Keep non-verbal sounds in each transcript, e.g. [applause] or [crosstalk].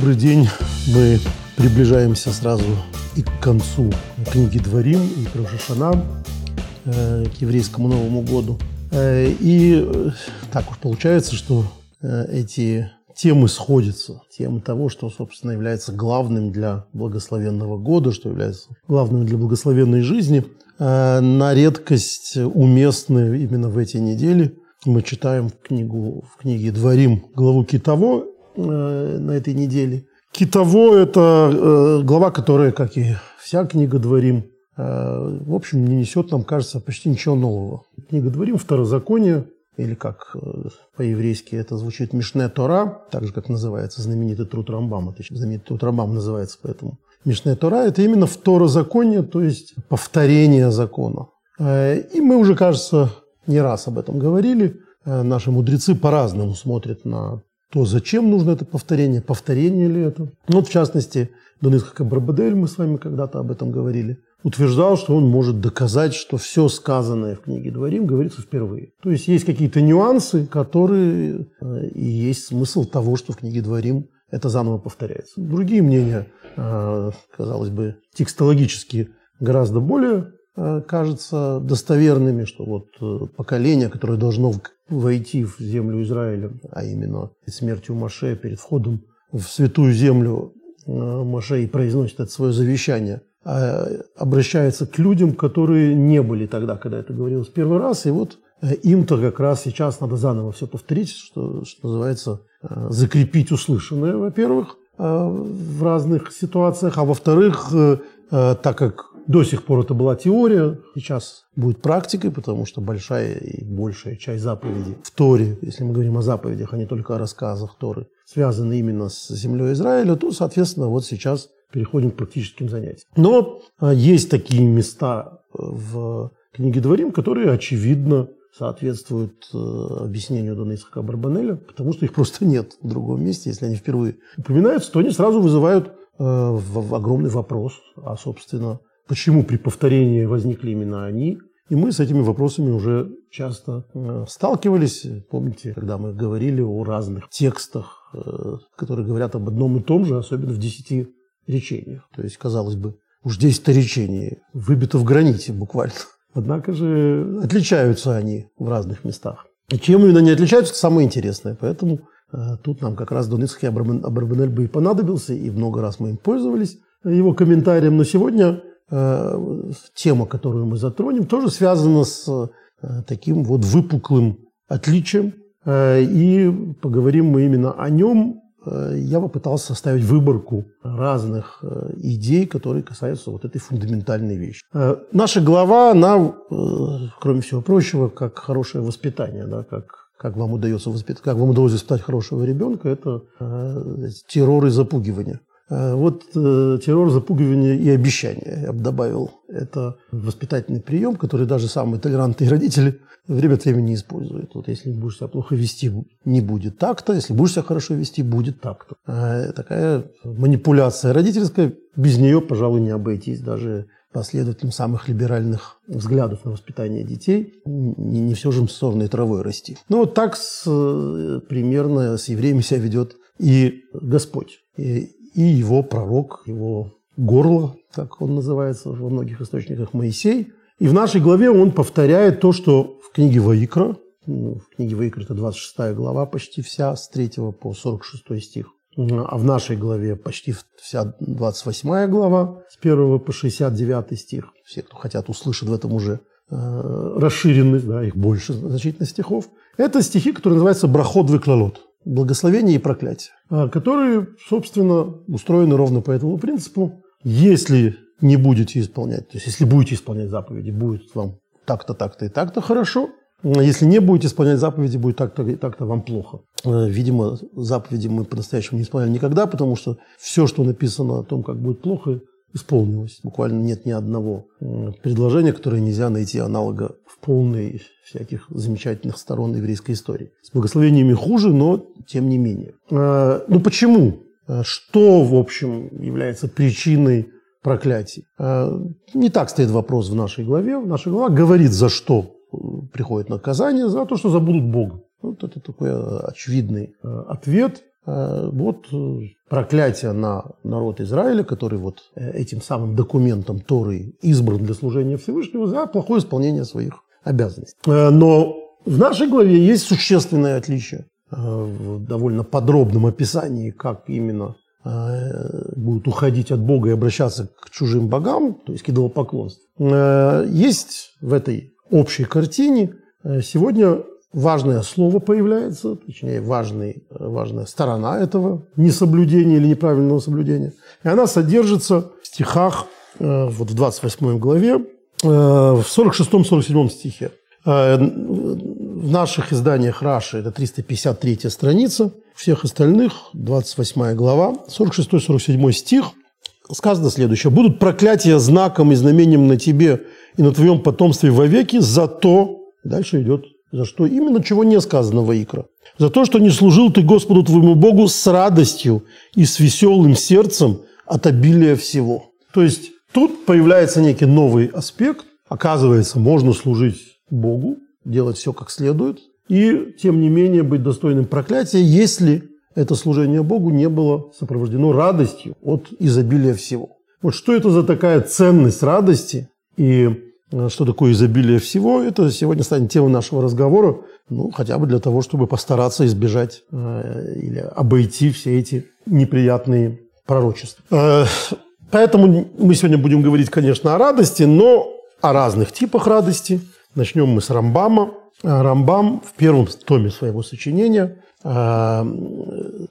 Добрый день. Мы приближаемся сразу и к концу книги Дворим и к Рошашана, э, к еврейскому Новому году. Э, и э, так уж получается, что эти темы сходятся. Темы того, что, собственно, является главным для благословенного года, что является главным для благословенной жизни. На редкость уместны именно в эти недели. Мы читаем книгу, в книге «Дворим» главу Китово э, на этой неделе. Китово – это э, глава, которая, как и вся книга «Дворим», э, в общем, не несет, нам кажется, почти ничего нового. Книга «Дворим» – второзаконие, или как по-еврейски это звучит Мишне Тора, так же, как называется знаменитый труд Рамбама, точнее, знаменитый труд Рамбама называется поэтому. Мишне Тора – это именно второзаконие, то есть повторение закона. И мы уже, кажется, не раз об этом говорили. Наши мудрецы по-разному смотрят на то, зачем нужно это повторение, повторение ли это. Ну, вот, в частности, Донисха Барбадель, мы с вами когда-то об этом говорили, утверждал, что он может доказать, что все сказанное в книге Дворим говорится впервые. То есть есть какие-то нюансы, которые э, и есть смысл того, что в книге Дворим это заново повторяется. Другие мнения, э, казалось бы, текстологически гораздо более э, кажутся достоверными, что вот э, поколение, которое должно войти в землю Израиля, а именно смертью Маше, перед входом в святую землю э, Маше и произносит это свое завещание, а, обращается к людям, которые не были тогда, когда это говорилось первый раз, и вот им-то как раз сейчас надо заново все повторить, что, что называется, закрепить услышанное, во-первых, в разных ситуациях, а во-вторых, так как до сих пор это была теория, сейчас будет практикой, потому что большая и большая часть заповедей в Торе, если мы говорим о заповедях, а не только о рассказах Торы, связаны именно с землей Израиля, то, соответственно, вот сейчас переходим к практическим занятиям. Но а, есть такие места э, в книге Дворим, которые, очевидно, соответствуют э, объяснению Дона Исхака Барбанеля, потому что их просто нет в другом месте. Если они впервые упоминаются, то они сразу вызывают э, огромный вопрос, а, собственно, почему при повторении возникли именно они. И мы с этими вопросами уже часто э, сталкивались. Помните, когда мы говорили о разных текстах, э, которые говорят об одном и том же, особенно в десяти речениях. То есть, казалось бы, уж 10 речений выбито в граните буквально. Однако же отличаются они в разных местах. И чем именно они отличаются, это самое интересное. Поэтому э, тут нам как раз Дон Ицхак Абрабанель бы и понадобился, и много раз мы им пользовались, его комментарием. Но сегодня тема, которую мы затронем, тоже связана с э, таким вот выпуклым отличием. Э, И поговорим мы именно о нем. Э, Я попытался составить выборку разных э, идей, которые касаются вот этой фундаментальной вещи. Э, Наша глава, она, э, кроме всего прочего, как хорошее воспитание, да, как как вам удается воспитать, как вам удалось воспитать хорошего ребенка, это э, террор и запугивание. Э, Вот э, террор, запугивание и обещание, я бы добавил. Это воспитательный прием, который даже самые толерантные родители время от времени используют. Вот если будешь себя плохо вести, не будет так-то. Если будешь себя хорошо вести, будет так-то. Э, Такая манипуляция родительская, без нее, пожалуй, не обойтись даже последователям самых либеральных взглядов на воспитание детей. Не, не все же сорной травой расти. Ну, вот так с, примерно с евреями себя ведет и Господь, и, и его пророк, его горло, как он называется во многих источниках, Моисей. И в нашей главе он повторяет то, что в книге Ваикра, ну, в книге Ваикра это 26 глава почти вся, с 3 по 46 стих, а в нашей главе почти вся 28 глава, с 1 по 69 стих. Все, кто хотят, услышат в этом уже э, расширенность, да, их больше значительно стихов. Это стихи, которые называются «Брахот выклалот» – «Благословение и проклятие», а, которые, собственно, устроены ровно по этому принципу. Если не будете исполнять, то есть если будете исполнять заповеди, будет вам так-то, так-то и так-то хорошо. Если не будете исполнять заповеди, будет так-то и так-то вам плохо. Э, Видимо, заповеди мы по-настоящему не исполняли никогда, потому что все, что написано о том, как будет плохо, исполнилось. Буквально нет ни одного предложения, которое нельзя найти аналога в полной всяких замечательных сторон еврейской истории. С благословениями хуже, но тем не менее. Э, Ну почему? Э, Что, в общем, является причиной проклятий? Э, Не так стоит вопрос в нашей главе. Наша глава говорит, за что э, приходит наказание, за то, что забудут Бога. Вот это такой очевидный ответ. Вот проклятие на народ Израиля, который вот этим самым документом Торы избран для служения Всевышнего за плохое исполнение своих обязанностей. Но в нашей главе есть существенное отличие в довольно подробном описании, как именно Э, будут уходить от Бога и обращаться к чужим богам, то есть к идолопоклонству. Э, есть в этой общей картине э, сегодня важное слово появляется, точнее важный, важная сторона этого несоблюдения или неправильного соблюдения. И она содержится в стихах, вот в 28 главе, в 46-47 стихе. В наших изданиях Раши это 353 страница, всех остальных 28 глава, 46-47 стих, сказано следующее. «Будут проклятия знаком и знамением на тебе и на твоем потомстве вовеки за то...» Дальше идет за что именно, чего не сказано в Икра. За то, что не служил ты Господу твоему Богу с радостью и с веселым сердцем от обилия всего. То есть тут появляется некий новый аспект. Оказывается, можно служить Богу, делать все как следует, и, тем не менее, быть достойным проклятия, если это служение Богу не было сопровождено радостью от изобилия всего. Вот что это за такая ценность радости и что такое изобилие всего, это сегодня станет темой нашего разговора, ну, хотя бы для того, чтобы постараться избежать э, или обойти все эти неприятные пророчества. Э, поэтому мы сегодня будем говорить, конечно, о радости, но о разных типах радости. Начнем мы с Рамбама. Рамбам в первом томе своего сочинения, а,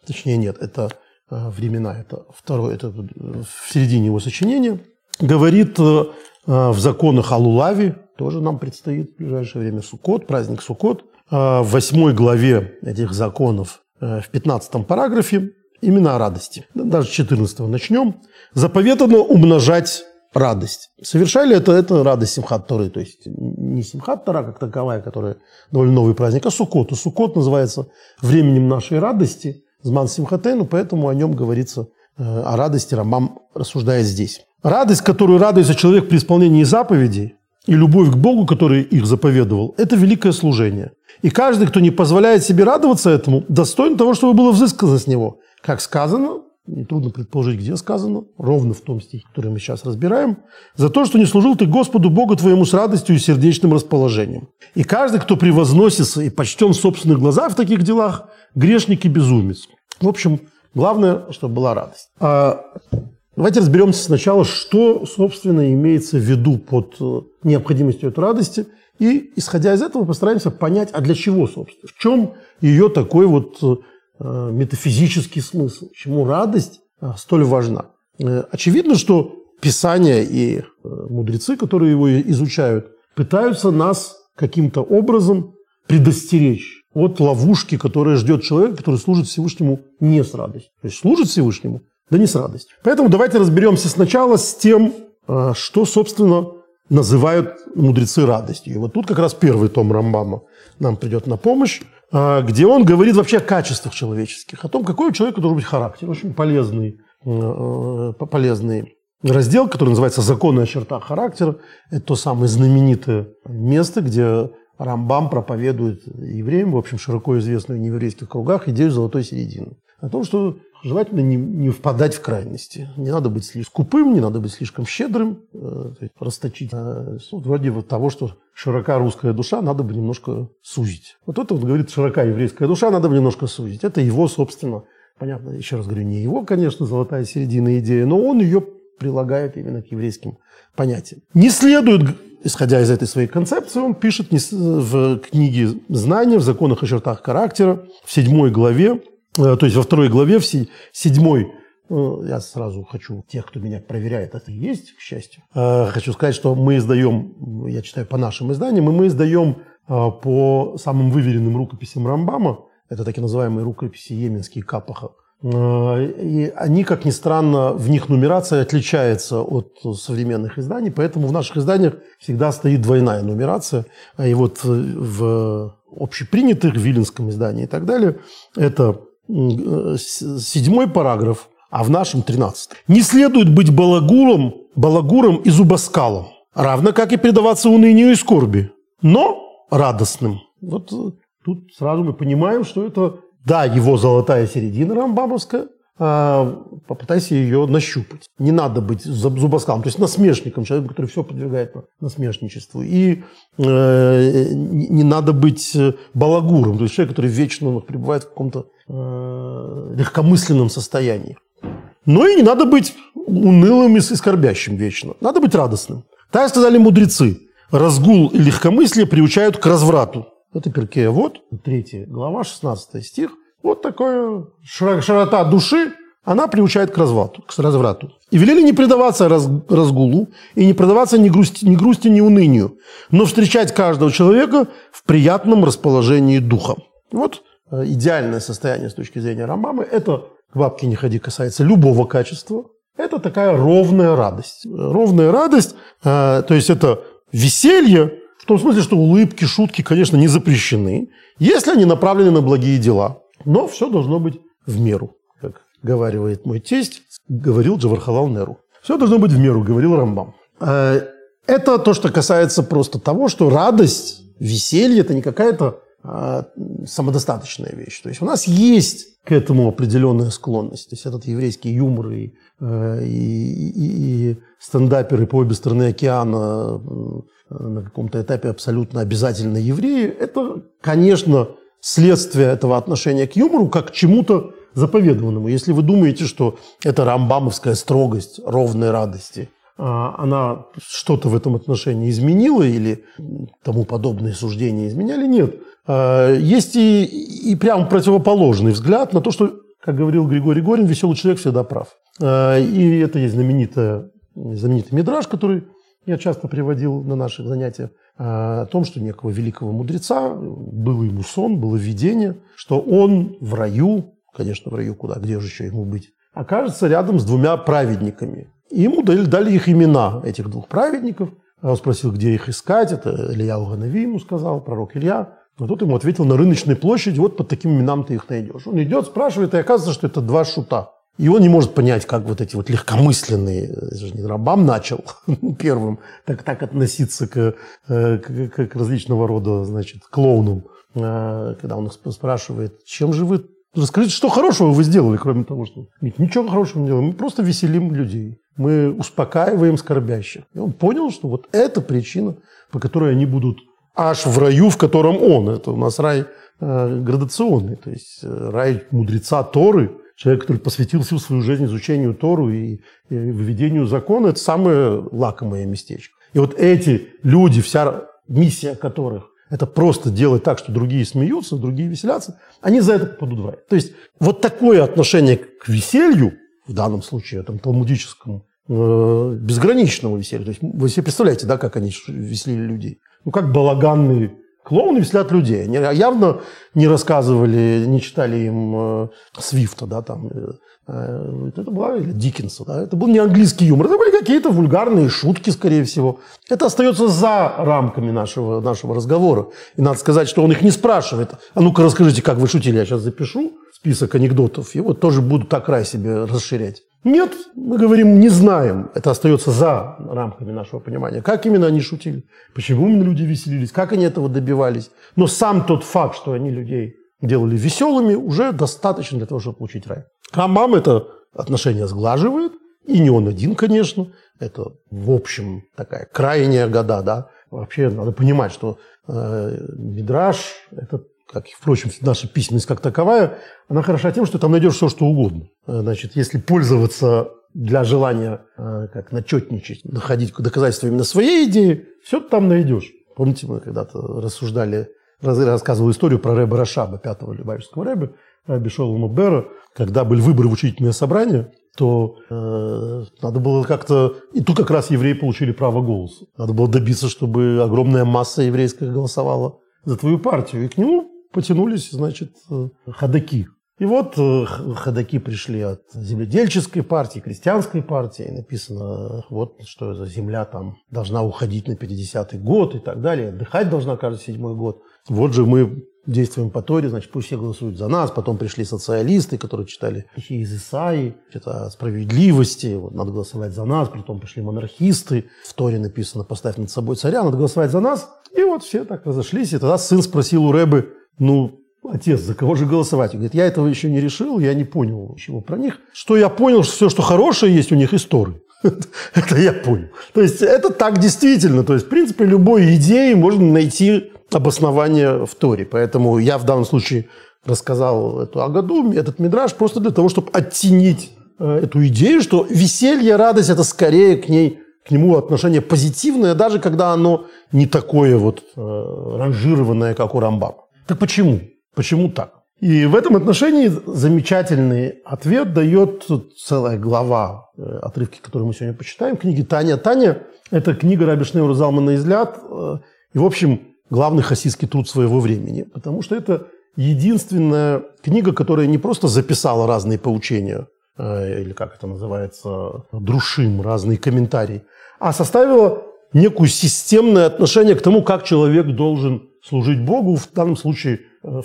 точнее нет, это а, времена, это второе, это в середине его сочинения, говорит а, в законах о Лулаве, тоже нам предстоит в ближайшее время Суккот, праздник Суккот, в восьмой главе этих законов, в пятнадцатом параграфе, именно о радости. Даже с 14 начнем. Заповедано умножать радость. Совершали это, это радость Симхат Торы, то есть не Симхат Тора как таковая, которая довольно новый праздник, а Суккот. И Суккот называется временем нашей радости, Зман Симхатейну, поэтому о нем говорится, э, о радости Рамам рассуждает здесь. Радость, которую радуется человек при исполнении заповедей, и любовь к Богу, который их заповедовал, это великое служение. И каждый, кто не позволяет себе радоваться этому, достоин того, чтобы было взыскано с него. Как сказано, нетрудно предположить, где сказано, ровно в том стихе, который мы сейчас разбираем, за то, что не служил ты Господу Богу твоему с радостью и сердечным расположением. И каждый, кто превозносится и почтен в собственных глазах в таких делах, грешник и безумец. В общем, главное, чтобы была радость. А давайте разберемся сначала, что, собственно, имеется в виду под э, необходимостью этой радости, и, исходя из этого, постараемся понять, а для чего, собственно, в чем ее такой вот э, метафизический смысл, почему радость э, столь важна. Очевидно, что Писание и мудрецы, которые его изучают, пытаются нас каким-то образом предостеречь от ловушки, которая ждет человека, который служит Всевышнему не с радостью. То есть служит Всевышнему, да не с радостью. Поэтому давайте разберемся сначала с тем, что, собственно, называют мудрецы радостью. И вот тут как раз первый том Рамбама нам придет на помощь. А, где он говорит вообще о качествах человеческих, о том, какой у человека должен быть характер. Очень полезный, э, полезный раздел, который называется «Законы о чертах характера». Это то самое знаменитое место, где Рамбам проповедует евреям, в общем, широко известную в нееврейских кругах, идею золотой середины. О том, что желательно не, не впадать в крайности. Не надо быть слишком скупым, не надо быть слишком щедрым, э, расточить. Э, вроде вот того, что широка русская душа, надо бы немножко сузить. Вот это вот говорит широка еврейская душа, надо бы немножко сузить. Это его, собственно, понятно, еще раз говорю, не его, конечно, золотая середина идея, но он ее прилагает именно к еврейским понятиям. Не следует, исходя из этой своей концепции, он пишет в книге «Знания в законах и чертах характера» в седьмой главе, то есть во второй главе, в седьмой, э, я сразу хочу, тех, кто меня проверяет, это и есть, к счастью, э, хочу сказать, что мы издаем, я читаю по нашим изданиям, и мы издаем по самым выверенным рукописям Рамбама, это так называемые рукописи Йеменские Капаха, и они, как ни странно, в них нумерация отличается от современных изданий, поэтому в наших изданиях всегда стоит двойная нумерация. И вот в общепринятых, в Виленском издании и так далее, это седьмой параграф, а в нашем тринадцатый. Не следует быть балагуром, балагуром и зубоскалом, равно как и предаваться унынию и скорби, но радостным. Вот э, тут сразу мы понимаем, что это да, его золотая середина рамбамовская, попытайся ее нащупать. Не надо быть зубоскалом, то есть насмешником, человеком, который все подвергает насмешничеству. И э, не надо быть балагуром, то есть человек, который вечно ну, пребывает в каком-то э, легкомысленном состоянии. Но и не надо быть унылым и скорбящим вечно. Надо быть радостным. Так сказали мудрецы. Разгул и легкомыслие приучают к разврату. Это Перкея вот, третья глава, 16 стих. Вот такая широта души, она приучает к разврату. К разврату. И велели не предаваться раз, разгулу и не предаваться ни грусти, ни грусти, ни унынию, но встречать каждого человека в приятном расположении духа. Вот э, идеальное состояние с точки зрения Рамбамы – это к бабке не ходи касается любого качества. Это такая ровная радость. Ровная радость, э, то есть это веселье, в том смысле, что улыбки, шутки, конечно, не запрещены, если они направлены на благие дела. Но все должно быть в меру, как говаривает мой тесть, говорил Джавархалал Неру. Все должно быть в меру, говорил Рамбам. Э, это то, что касается просто того, что радость, веселье – это не какая-то а, самодостаточная вещь. То есть у нас есть к этому определенная склонность. То есть этот еврейский юмор и, э, и, и, и стендаперы по обе стороны океана э, на каком-то этапе абсолютно обязательно евреи, это, конечно, следствие этого отношения к юмору как к чему-то заповедованному. Если вы думаете, что это рамбамовская строгость ровной радости, а, она что-то в этом отношении изменила или тому подобные суждения изменяли, нет. А, есть и, и прям противоположный взгляд на то, что, как говорил Григорий Горин, веселый человек всегда прав. А, и это есть знаменитая, знаменитый мидраж, который я часто приводил на наших занятиях, о том, что некого великого мудреца, был ему сон, было видение, что он в раю, конечно, в раю куда, где же еще ему быть, окажется рядом с двумя праведниками. И ему дали, дали их имена, этих двух праведников. Он спросил, где их искать. Это Илья Уганави ему сказал, пророк Илья. Но тот ему ответил, на рыночной площади, вот под таким именам ты их найдешь. Он идет, спрашивает, и оказывается, что это два шута. И он не может понять, как вот эти вот легкомысленные, это же не Рабам начал [laughs] первым так, так относиться к, э, к, к, к различного рода, значит, клоунам, э, когда он их спрашивает, чем же вы, расскажите, что хорошего вы сделали, кроме того, что... Ничего хорошего не делаем, мы просто веселим людей, мы успокаиваем скорбящих. И он понял, что вот это причина, по которой они будут аж в раю, в котором он. Это у нас рай э, градационный, то есть э, рай мудреца Торы, человек, который посвятил всю свою жизнь изучению Тору и, и выведению закона, это самое лакомое местечко. И вот эти люди, вся миссия которых это просто делать так, что другие смеются, другие веселятся, они за это попадут в рай. То есть вот такое отношение к веселью, в данном случае, этом талмудическому, э, безграничного веселья. То есть вы себе представляете, да, как они веселили людей ну, как балаганные клоуны веселят людей. Они явно не рассказывали, не читали им э, Свифта, да, там, э, э, это была, или Диккенса, да, это был не английский юмор, это были какие-то вульгарные шутки, скорее всего. Это остается за рамками нашего, нашего разговора. И надо сказать, что он их не спрашивает. А ну-ка расскажите, как вы шутили, я сейчас запишу список анекдотов, и вот тоже буду так рай себе расширять. Нет, мы говорим, не знаем. Это остается за рамками нашего понимания. Как именно они шутили? Почему именно люди веселились? Как они этого добивались? Но сам тот факт, что они людей делали веселыми, уже достаточно для того, чтобы получить рай. Рамбам это отношение сглаживает. И не он один, конечно. Это, в общем, такая крайняя года, да. Вообще надо понимать, что э, Мидраж – это как, впрочем, наша письменность как таковая, она хороша тем, что там найдешь все, что угодно. Э, значит, если пользоваться для желания э, как начетничать, находить доказательства именно своей идеи, все там найдешь. Помните, мы когда-то рассуждали, рассказывал историю про Рэба Рашаба, пятого Любавичского Рэба, Раби Шолома Бера, когда были выборы в учительное собрание, то э, надо было как-то... И тут как раз евреи получили право голоса. Надо было добиться, чтобы огромная масса еврейская голосовала за твою партию. И к нему потянулись, значит, э, ходаки. И вот э, ходаки пришли от земледельческой партии, крестьянской партии. И написано, вот что за земля там должна уходить на 50-й год и так далее. Отдыхать должна каждый седьмой год. Вот же мы действуем по Торе, значит, пусть все голосуют за нас. Потом пришли социалисты, которые читали стихи из Исаи, это о справедливости, вот, надо голосовать за нас. Потом пришли монархисты, в Торе написано «поставь над собой царя», надо голосовать за нас. И вот все так разошлись. И тогда сын спросил у Рэбы, ну, отец, за кого же голосовать? Он говорит, я этого еще не решил, я не понял ничего про них. Что я понял, что все, что хорошее есть у них, истории. [laughs] Это я понял. То есть это так действительно. То есть, в принципе, любой идеи можно найти обоснование в Торе. Поэтому я в данном случае рассказал эту Агаду, этот мидраж, просто для того, чтобы оттенить э, эту идею, что веселье, радость – это скорее к ней к нему отношение позитивное, даже когда оно не такое вот э, ранжированное, как у Рамбама. Так почему? Почему так? И в этом отношении замечательный ответ дает целая глава э, отрывки, которые мы сегодня почитаем, книги Таня. Таня – это книга Раби Шнеура Залмана «Изляд», э, и, в общем, главный хасидский труд своего времени, потому что это единственная книга, которая не просто записала разные поучения, э, или как это называется, друшим, разные комментарии, а составила некую системное отношение к тому, как человек должен служить Богу, в данном случае э,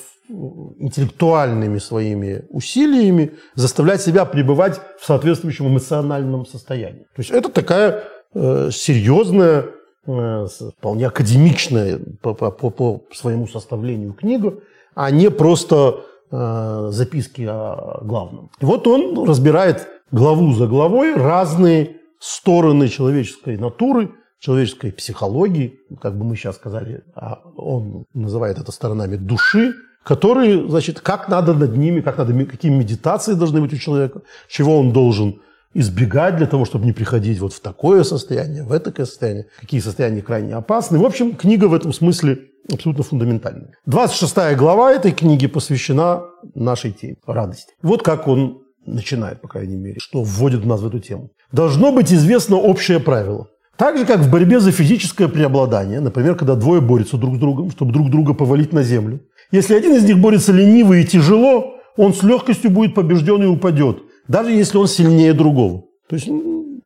интеллектуальными своими усилиями, заставлять себя пребывать в соответствующем эмоциональном состоянии. То есть это такая э, серьезная, э, вполне академичная по, по, по своему составлению книга, а не просто записки о главном. И вот он разбирает главу за главой разные стороны человеческой натуры – человеческой психологии, как бы мы сейчас сказали, а он называет это сторонами души, которые, значит, как надо над ними, как надо, какие медитации должны быть у человека, чего он должен избегать для того, чтобы не приходить вот в такое состояние, в это состояние, какие состояния крайне опасны. В общем, книга в этом смысле абсолютно фундаментальная. 26 глава этой книги посвящена нашей теме – радости. Вот как он начинает, по крайней мере, что вводит нас в эту тему. Должно быть известно общее правило. Так же, как в борьбе за физическое преобладание, например, когда двое борются друг с другом, чтобы друг друга повалить на землю. Если один из них борется лениво и тяжело, он с легкостью будет побежден и упадет, даже если он сильнее другого. То есть,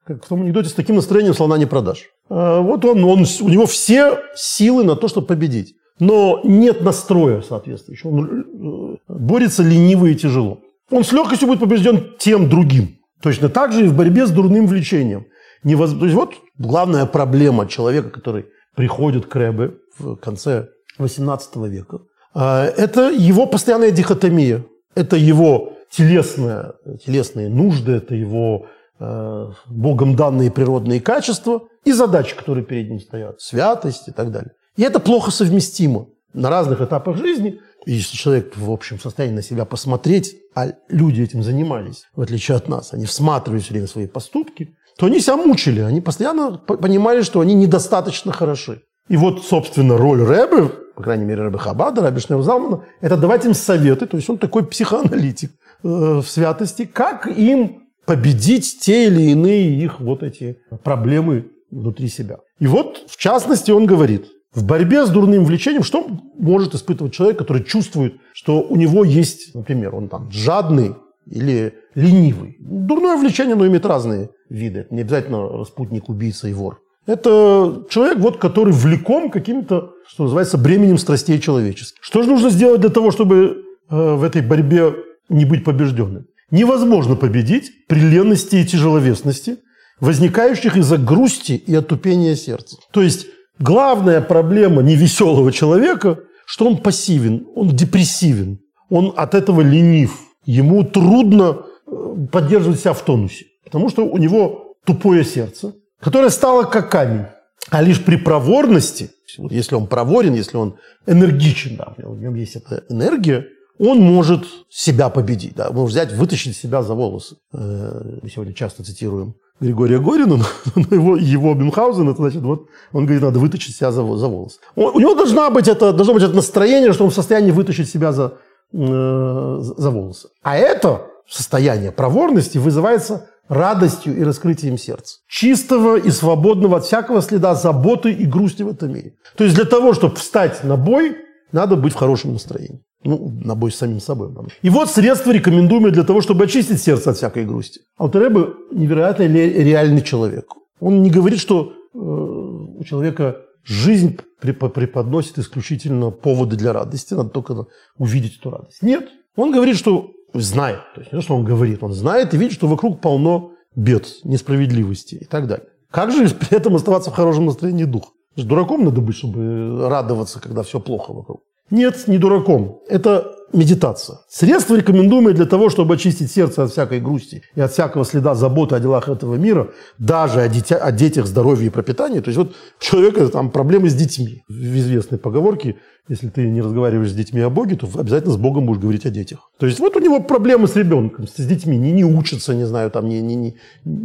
как в том анекдоте, с таким настроением слона не продашь. А вот он, он, у него все силы на то, чтобы победить. Но нет настроя соответствующего. Он э, борется лениво и тяжело. Он с легкостью будет побежден тем другим. Точно так же и в борьбе с дурным влечением невоз... То есть вот главная проблема человека, который приходит к Рэбе в конце XVIII века, а, это его постоянная дихотомия. Это его телесные, телесные нужды, это его э, богом данные природные качества и задачи, которые перед ним стоят, святость и так далее. И это плохо совместимо на разных этапах жизни. Если человек в общем состоянии на себя посмотреть, а люди этим занимались, в отличие от нас, они всматривались все время свои поступки, то они себя мучили. Они постоянно понимали, что они недостаточно хороши. И вот, собственно, роль Рэбе, по крайней мере, Рэбе Хабада, Рэбе Шнеузалмана, это давать им советы, то есть он такой психоаналитик э, в святости, как им победить те или иные их вот эти проблемы внутри себя. И вот, в частности, он говорит, в борьбе с дурным влечением, что может испытывать человек, который чувствует, что у него есть, например, он там жадный или ленивый. Дурное влечение, оно имеет разные виды. Это не обязательно распутник, убийца и вор. Это человек, вот, который влеком каким-то, что называется, бременем страстей человеческих. Что же нужно сделать для того, чтобы э, в этой борьбе не быть побежденным? Невозможно победить при ленности и тяжеловесности, возникающих из-за грусти и отупения сердца. То есть главная проблема невеселого человека, что он пассивен, он депрессивен, он от этого ленив. Ему трудно э, поддерживать себя в тонусе. Потому что у него тупое сердце, которое стало как камень. А лишь при проворности, если он проворен, если он энергичен, да, у него есть эта энергия, он может себя победить, да, может взять, вытащить себя за волосы. Э, мы сегодня часто цитируем Григория Горина, но его, его Бюнхгаузен, это значит, вот он говорит, надо вытащить себя за, за волосы. у него должна быть это, должно быть это настроение, что он в состоянии вытащить себя за, за волосы. А это состояние проворности вызывается радостью и раскрытием сердца. Чистого и свободного от всякого следа заботы и грусти в этом мире. То есть для того, чтобы встать на бой, надо быть в хорошем настроении. Ну, на бой с самим собой. И вот средства, рекомендуемые для того, чтобы очистить сердце от всякой грусти. Алтереба невероятно реальный человек. Он не говорит, что э, у человека жизнь преподносит исключительно поводы для радости, надо только увидеть эту радость. Нет. Он говорит, что знает, то есть не то, что он говорит, он знает и видит, что вокруг полно бед, несправедливости и так далее. Как же при этом оставаться в хорошем настроении духа? Дураком надо быть, чтобы радоваться, когда все плохо вокруг. Нет, не дураком. Это медитация. Средство, рекомендуемое для того, чтобы очистить сердце от всякой грусти и от всякого следа заботы о делах этого мира, даже о, дитя, о детях, здоровье и пропитании. То есть вот у человека там проблемы с детьми. В известной поговорке, если ты не разговариваешь с детьми о Боге, то обязательно с Богом будешь говорить о детях. То есть вот у него проблемы с ребенком, с детьми, не, не учатся, не знаю, там не, не, не,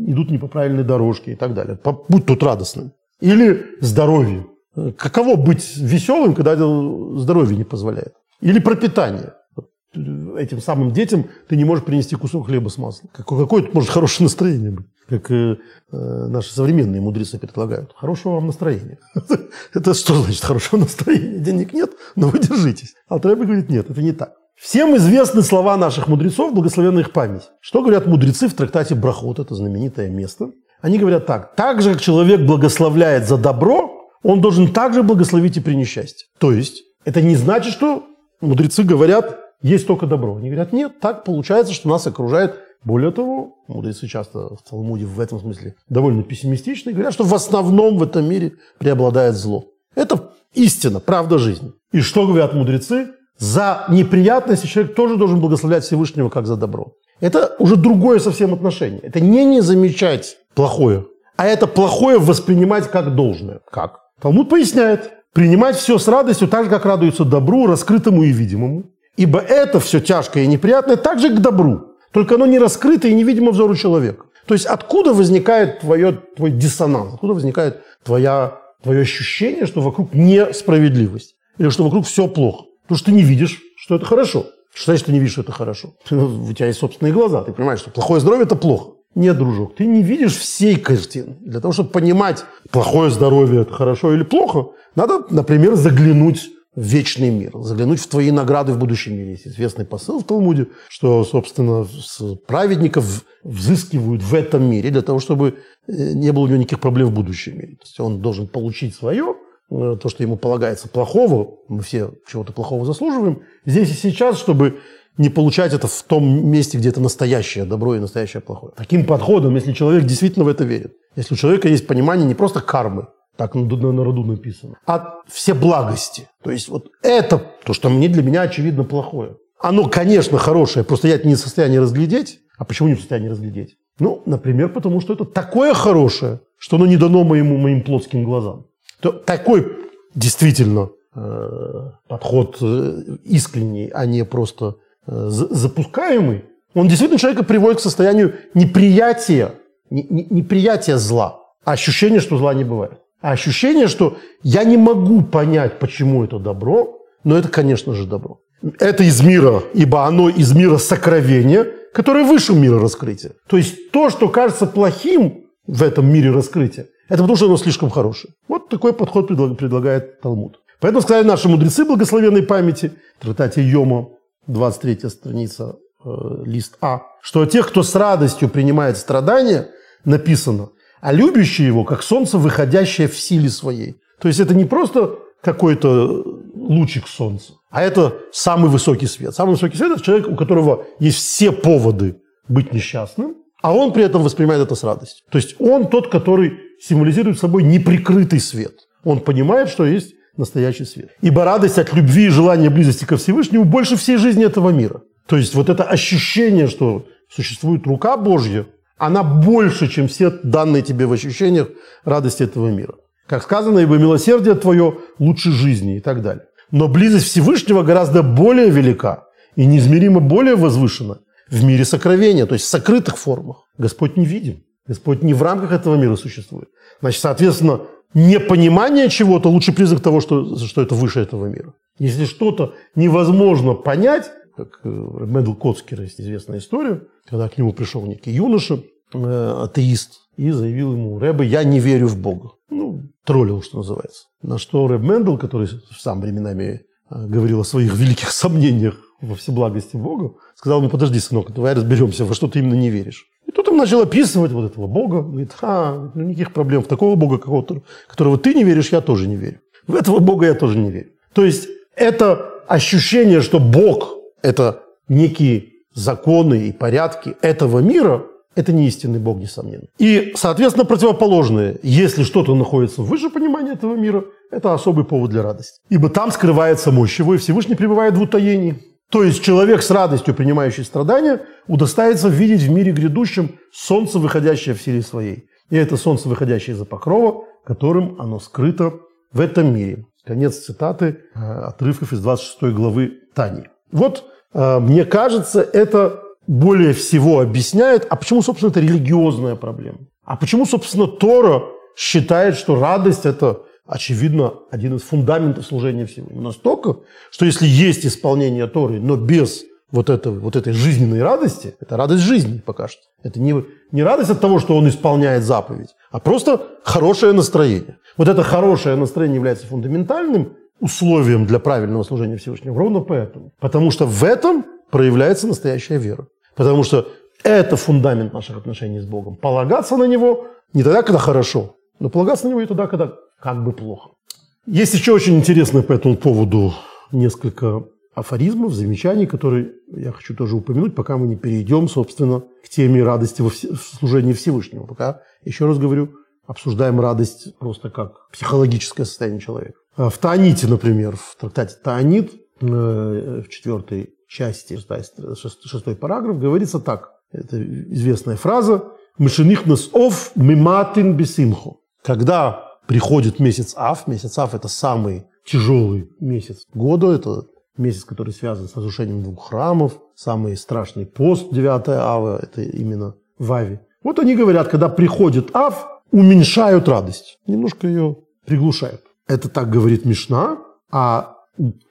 идут не по правильной дорожке и так далее. Будь тут радостным. Или здоровье. Каково быть веселым, когда здоровье не позволяет? Или пропитание. Этим самым детям ты не можешь принести кусок хлеба с маслом. Какое тут может хорошее настроение быть? Как э, э, наши современные мудрецы предлагают. Хорошего вам настроения. [laughs] Это что значит хорошего настроения? Денег нет, но вы держитесь. Алтаребе говорит, нет, это не так. Всем известны слова наших мудрецов, благословенная их память. Что говорят мудрецы в трактате Брахот, это знаменитое место. Они говорят так. Так же, как человек благословляет за добро, он должен также благословить и при несчастье. То есть, это не значит, что мудрецы говорят, есть только добро. Они говорят, нет, так получается, что нас окружает. Более того, мудрецы часто в Талмуде в этом смысле довольно пессимистичны, говорят, что в основном в этом мире преобладает зло. Это истина, правда жизни. И что говорят мудрецы? За неприятности человек тоже должен благословлять Всевышнего, как за добро. Это уже другое совсем отношение. Это не не замечать плохое, а это плохое воспринимать как должное. Как? Талмуд поясняет, принимать все с радостью, так же, как радуются добру, раскрытому и видимому. Ибо это все тяжкое и неприятное также к добру, только оно не раскрыто и невидимо взору человека. То есть откуда возникает твое, твой диссонанс, откуда возникает твоя, твое ощущение, что вокруг несправедливость, или что вокруг все плохо. Потому что ты не видишь, что это хорошо. Что значит, ты не видишь, что это хорошо? [laughs] У тебя есть собственные глаза, ты понимаешь, что плохое здоровье – это плохо. Нет, дружок, ты не видишь всей картины. Для того, чтобы понимать, плохое здоровье – это хорошо или плохо, надо, например, заглянуть в вечный мир, заглянуть в твои награды в будущем мире. Есть известный посыл в Талмуде, что, собственно, праведников взыскивают в этом мире для того, чтобы э, не было у него никаких проблем в будущем мире. То есть он должен получить свое, э, то, что ему полагается плохого, мы все чего-то плохого заслуживаем, здесь и сейчас, чтобы не получать это в том месте, где это настоящее добро и настоящее плохое. Таким подходом, если человек действительно в это верит, если у человека есть понимание не просто кармы, так на, на роду написано, а все благости. То есть вот это то, что мне для меня очевидно плохое. Оно, конечно, хорошее, просто я не в состоянии разглядеть. А почему не в состоянии разглядеть? Ну, например, потому что это такое хорошее, что оно не дано моему, моим плотским глазам. То, такой действительно э, подход э, искренний, а не просто запускаемый, он действительно человека приводит к состоянию неприятия, неприятия зла, а ощущение, что зла не бывает. А ощущение, что я не могу понять, почему это добро, но это, конечно же, добро. Это из мира, ибо оно из мира сокровения, которое выше мира раскрытия. То есть то, что кажется плохим в этом мире раскрытия, это потому, что оно слишком хорошее. Вот такой подход предлагает Талмуд. Поэтому сказали наши мудрецы благословенной памяти в трактате Йома, 23 страница, э, лист А, что тех, кто с радостью принимает страдания, написано, а любящие его, как солнце, выходящее в силе своей. То есть это не просто какой-то лучик солнца, а это самый высокий свет. Самый высокий свет – это человек, у которого есть все поводы быть несчастным, а он при этом воспринимает это с радостью. То есть он тот, который символизирует собой неприкрытый свет. Он понимает, что есть настоящий свет. Ибо радость от любви и желания близости ко Всевышнему больше всей жизни этого мира. То есть вот это ощущение, что существует рука Божья, она больше, чем все данные тебе в ощущениях радости этого мира. Как сказано, ибо милосердие твое лучше жизни и так далее. Но близость Всевышнего гораздо более велика и неизмеримо более возвышена в мире сокровения, то есть в сокрытых формах. Господь не видим. Господь не в рамках этого мира существует. Значит, соответственно, непонимание чего-то лучший признак того, что, что это выше этого мира. Если что-то невозможно понять, как э, Мэдл Коцкер есть известная история, когда к нему пришел некий юноша, э, атеист, и заявил ему, Рэбе, я не верю в Бога. Ну, троллил, что называется. На что Рэб Мендел, который сам временами э, говорил о своих великих сомнениях во всеблагости Бога, сказал ему, подожди, сынок, давай разберемся, во что ты именно не веришь. И тут он начал описывать вот этого Бога. Говорит, а, ну никаких проблем. В такого Бога, какого-то, которого ты не веришь, я тоже не верю. В этого Бога я тоже не верю. То есть это ощущение, что Бог – это некие законы и порядки этого мира, это не истинный Бог, несомненно. И, соответственно, противоположное. Если что-то находится выше понимания этого мира, это особый повод для радости. Ибо там скрывается мощь его, и Всевышний пребывает в утаении. То есть человек с радостью, принимающий страдания, удостается видеть в мире грядущем солнце, выходящее в силе своей. И это солнце, выходящее из-за покрова, которым оно скрыто в этом мире. Конец цитаты э, отрывков из 26 главы Тани. Вот, э, мне кажется, это более всего объясняет, а почему, собственно, это религиозная проблема. А почему, собственно, Тора считает, что радость – это, очевидно, один из фундаментов служения Всевышнему. Настолько, что если есть исполнение Торы, но без вот, этого, вот этой жизненной радости, это радость жизни пока что. Это не, не радость от того, что он исполняет заповедь, а просто хорошее настроение. Вот это хорошее настроение является фундаментальным условием для правильного служения Всевышнему. Ровно поэтому. Потому что в этом проявляется настоящая вера. Потому что это фундамент наших отношений с Богом. Полагаться на Него не тогда, когда хорошо, но полагаться на Него и тогда, когда как бы плохо. Есть еще очень интересное по этому поводу несколько афоризмов, замечаний, которые я хочу тоже упомянуть, пока мы не перейдем, собственно, к теме радости в служении Всевышнему. Пока, еще раз говорю, обсуждаем радость просто как психологическое состояние человека. А в Тааните, например, в трактате Таанит, э, в четвертой части, шестой параграф, говорится так. Это известная фраза «Мышиных нас ов миматин бесимху». Когда приходит месяц Ав, месяц Ав – это самый тяжелый месяц года, это месяц, который связан с разрушением двух храмов, самый страшный пост 9 Ава, это именно в Аве. Вот они говорят, когда приходит Ав, уменьшают радость, немножко ее приглушают. Это так говорит Мишна, а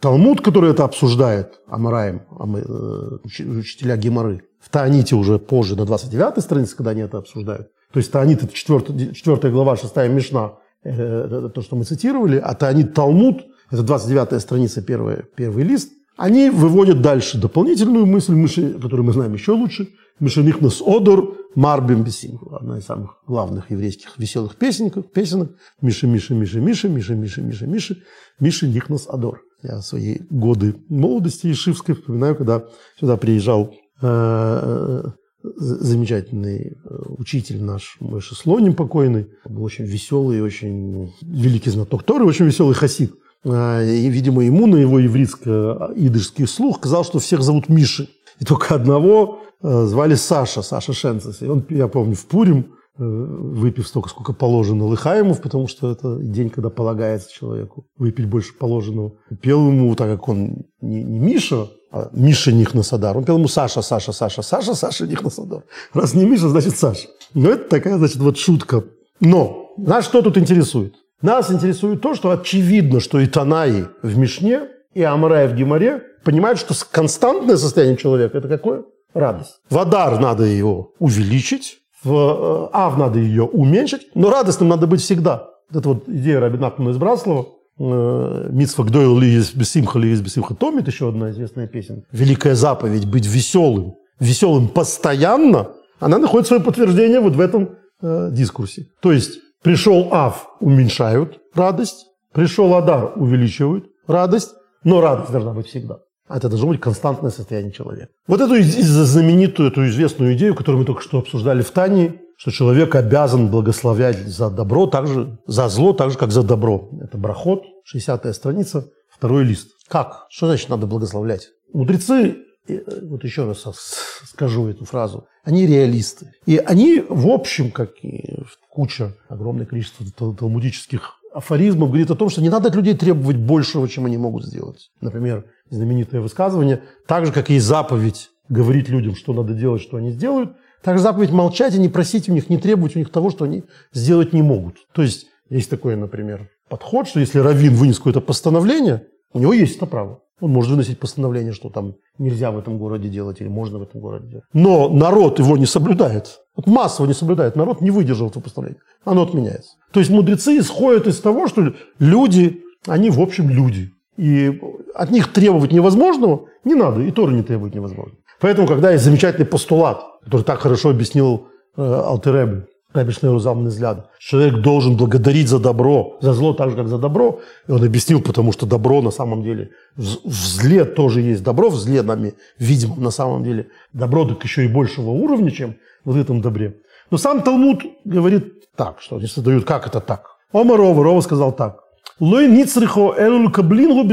Талмуд, который это обсуждает, Амараем, э, учителя Геморы, в Тааните уже позже, на 29-й странице, когда они это обсуждают. То есть Таанит – это 4, 4 глава, 6 Мишна, э, то, что мы цитировали, а Таанит Талмуд – это 29-я страница, первый, первый лист. Они выводят дальше дополнительную мысль, мыши, которую мы знаем еще лучше. Мишенихнус одор марбим бесим. Одна из самых главных еврейских веселых песенок. песенок. Миша, Миша, Миша, Миша, Миша, Миша, Миша, Миша, Миша Нихнус Адор. Я свои годы молодости Ишивской вспоминаю, когда сюда приезжал э, замечательный э, учитель наш, Мойша Слоним покойный. Был очень веселый, очень великий знаток Торы, очень веселый хасид. А, и, видимо, ему на его еврейско-идышский слух сказал, что всех зовут Миши. И только одного э, звали Саша, Саша Шенцес. И он, я помню, в Пурим, э, выпив столько, сколько положено Лыхаемов, потому что это день, когда полагается человеку выпить больше положенного, пел ему, так как он не, не Миша, Миша Нихнасадар. Он пел ему Саша, Саша, Саша, Саша, Саша Нихнасадар. Раз не Миша, значит Саша. Но это такая, значит, вот шутка. Но нас что тут интересует? Нас интересует то, что очевидно, что и Танаи в Мишне, и Амарай в Гимаре понимают, что константное состояние человека – это какое? Радость. В Адар надо его увеличить, в э, Ав надо ее уменьшить, но радостным надо быть всегда. Это вот идея Рабинатуна из Браслова, э, Митсва Гдойл ли из Бесимха ли из Бесимха Томит, еще одна известная песня. Великая заповедь быть веселым, веселым постоянно, она находит свое подтверждение вот в этом э, дискурсе. То есть Пришел Ав, уменьшают радость. Пришел Адар, увеличивают радость. Но радость должна быть всегда. А это должно быть константное состояние человека. Вот эту знаменитую, эту известную идею, которую мы только что обсуждали в Тане, что человек обязан благословлять за добро, так же, за зло, так же, как за добро. Это брахот, 60-я страница, второй лист. Как? Что значит надо благословлять? Мудрецы, э, вот еще раз скажу эту фразу, они реалисты. И они, в общем, как и куча, огромное количество талмудических афоризмов говорит о том, что не надо от людей требовать большего, чем они могут сделать. Например, знаменитое высказывание, так же, как и заповедь говорить людям, что надо делать, что они сделают, так же заповедь молчать и не просить у них, не требовать у них того, что они сделать не могут. То есть, есть такой, например, подход, что если раввин вынес какое-то постановление, у него есть это право. Он может выносить постановление, что там нельзя в этом городе делать или можно в этом городе делать. Но народ его не соблюдает. Вот массово не соблюдает. Народ не выдержал этого постановления. Оно отменяется. То есть мудрецы исходят из того, что люди, они в общем люди. И от них требовать невозможного не надо, и Тора не требует невозможного. Поэтому, когда есть замечательный постулат, который так хорошо объяснил э, Алтеребе, Рабишнеру Залман взгляда. Человек должен благодарить за добро, за зло так же, как за добро. И он объяснил, потому что добро на самом деле, в зле тоже есть добро, в зле нами видимо на самом деле добро так еще и большего уровня, чем в этом добре. Но сам Талмуд говорит так, что они задают, как это так. Омар Рова, Рова сказал так. Лой ницрихо элуль каблингу.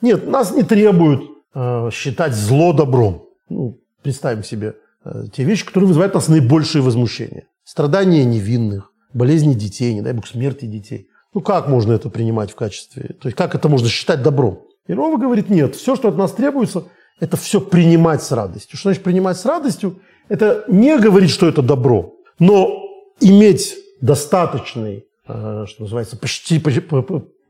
Нет, нас не требуют э, считать зло добром. Ну, представим себе те вещи, которые вызывают у нас наибольшее возмущение. Страдания невинных, болезни детей, не дай бог смерти детей. Ну как можно это принимать в качестве, то есть как это можно считать добром? И говорит, нет, все, что от нас требуется, это все принимать с радостью. Что значит принимать с радостью? Это не говорить, что это добро, но иметь достаточный, э, что называется, почти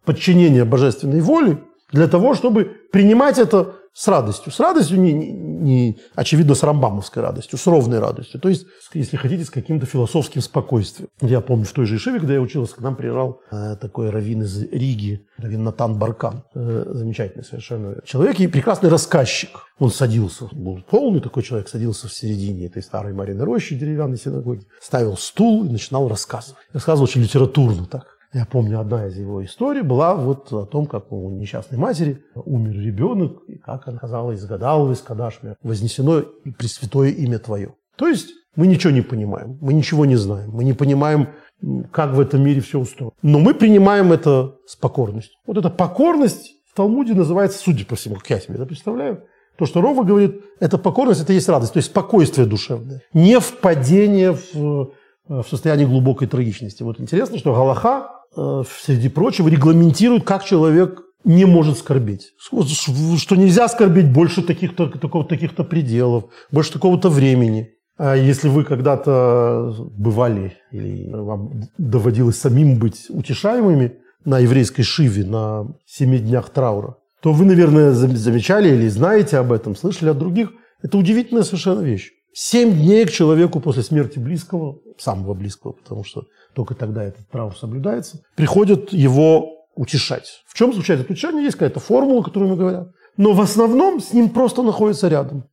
подчинение божественной воле для того, чтобы принимать это с радостью. С радостью, не, не, не очевидно, с рамбамовской радостью, с ровной радостью. То есть, если хотите, с каким-то философским спокойствием. Я помню, в той же Ишеве, когда я учился, к нам приезжал э, такой раввин из Риги, раввин Натан Баркан. Э, замечательный совершенно человек и прекрасный рассказчик. Он садился, был полный такой человек, садился в середине этой старой Марины Рощи, деревянной синагоги, ставил стул и начинал рассказывать. Рассказывал очень литературно так. Я помню, одна из его историй была вот о том, как у несчастной матери умер ребенок, и как она сказала, изгадалась, кадашме, вознесено и пресвятое имя Твое. То есть мы ничего не понимаем, мы ничего не знаем, мы не понимаем, как в этом мире все устроено. Но мы принимаем это с покорностью. Вот эта покорность в Талмуде называется, судя по всему, как я себе это представляю, то, что Рова говорит, это покорность, это есть радость, то есть спокойствие душевное, не впадение в, в состояние глубокой трагичности. Вот интересно, что Галаха Э, среди прочего, регламентирует, как человек не может скорбеть. Что нельзя скорбеть больше таких-то таких пределов, больше такого-то времени. А если вы когда-то бывали или вам доводилось самим быть утешаемыми на еврейской шиве на семи днях траура, то вы, наверное, замечали или знаете об этом, слышали от других. Это удивительная совершенно вещь. Семь дней к человеку после смерти близкого, самого близкого, потому что только тогда этот траур соблюдается, приходят его утешать. В чем заключается утешение? Есть какая-то формула, которую мы говорят. Но в основном с ним просто находится рядом.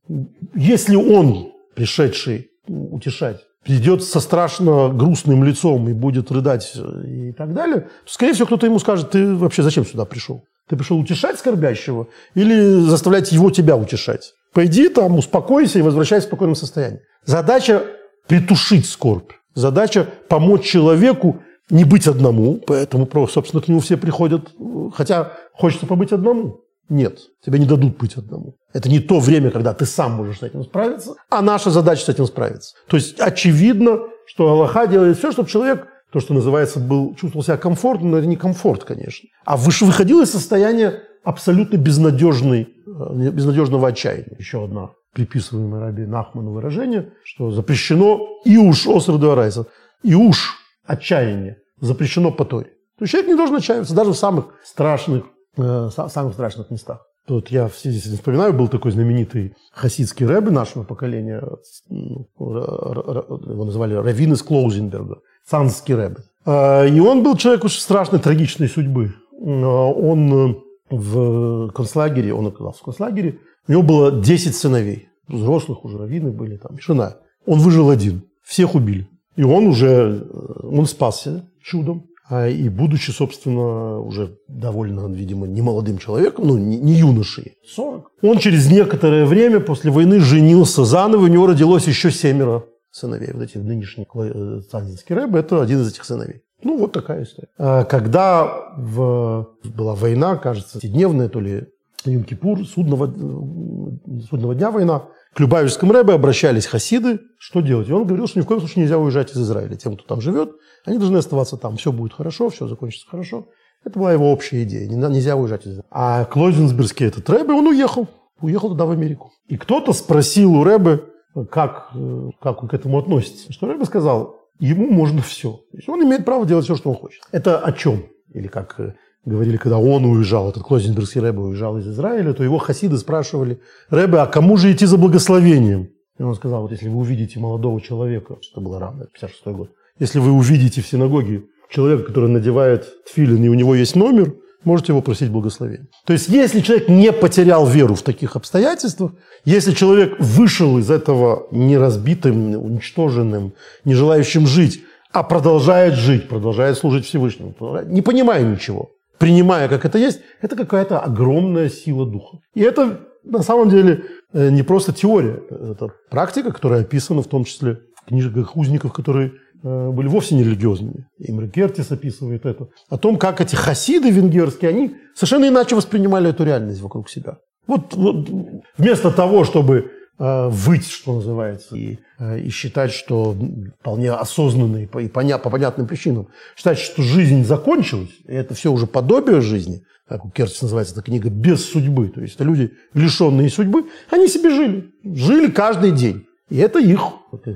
Если он, пришедший утешать, придет со страшно грустным лицом и будет рыдать и так далее, то, скорее всего, кто-то ему скажет, ты вообще зачем сюда пришел? Ты пришел утешать скорбящего или заставлять его тебя утешать? Пойди там, успокойся и возвращайся в спокойном состоянии. Задача притушить скорбь. Задача помочь человеку не быть одному, поэтому, собственно, к нему все приходят, хотя хочется побыть одному. Нет, тебе не дадут быть одному. Это не то время, когда ты сам можешь с этим справиться, а наша задача с этим справиться. То есть очевидно, что Аллаха делает все, чтобы человек, то, что называется, был, чувствовал себя комфортно, но это не комфорт, конечно, а выходил из состояния абсолютно безнадежной, э, безнадежного отчаяния. Еще одна приписываемое Раби Нахману выражение, что запрещено и уж оср дуарайса, и уж отчаяние запрещено по Торе. То есть человек не должен отчаиваться даже в самых страшных, э, самых страшных местах. Тут я в связи с этим вспоминаю, был такой знаменитый хасидский рэбби нашего поколения, ну, его называли Равин из Клоузенберга, цанский рэбби. Э, и он был человек очень страшной, трагичной судьбы. Он в концлагере, он оказался в концлагере, у него было 10 сыновей, взрослых уже раввины были, там, жена. Он выжил один, всех убили. И он уже, э, он спасся чудом. А и будучи, собственно, уже довольно, видимо, немолодым человеком, ну, не, не юношей, 40, он через некоторое время после войны женился заново, у него родилось еще семеро сыновей. Вот эти нынешние царзинские рэбы – это один из этих сыновей. Ну, вот такая история. А когда в, была война, кажется, дневная, то ли Юм-Кипур, судного, судного дня война, к Любавичскому рэбе обращались хасиды, что делать? И он говорил, что ни в коем случае нельзя уезжать из Израиля. Тем, кто там живет, они должны оставаться там. Все будет хорошо, все закончится хорошо. Это была его общая идея. Нельзя уезжать из Израиля. А Клойзенсбергский этот рэбе, он уехал. Уехал туда, в Америку. И кто-то спросил у рэбе, как, как он к этому относится. Что рэбе сказал, ему можно все. То есть он имеет право делать все, что он хочет. Это о чем? Или как э, говорили, когда он уезжал, этот Клозенбергский Рэбе уезжал из Израиля, то его хасиды спрашивали, Рэбе, а кому же идти за благословением? И он сказал, вот если вы увидите молодого человека, что было рано, 56 год, если вы увидите в синагоге человека, который надевает тфилин, и у него есть номер, можете его просить благословения. То есть, если человек не потерял веру в таких обстоятельствах, если человек вышел из этого неразбитым, уничтоженным, не желающим жить, а продолжает жить, продолжает служить Всевышнему, не понимая ничего, принимая, как это есть, это какая-то огромная сила духа. И это на самом деле э, не просто теория, это практика, которая описана в том числе в книжках узников, которые были вовсе не религиозными. Имре Гертис описывает это. О том, как эти хасиды венгерские, они совершенно иначе воспринимали эту реальность вокруг себя. Вот, вот вместо того, чтобы э, выть, что называется, и, э, и считать, что вполне осознанно и, по, и поня, по понятным причинам, считать, что жизнь закончилась, и это все уже подобие жизни, как у Кертис называется эта книга, без судьбы. То есть это люди, лишенные судьбы, они себе жили. Жили каждый день. И это их,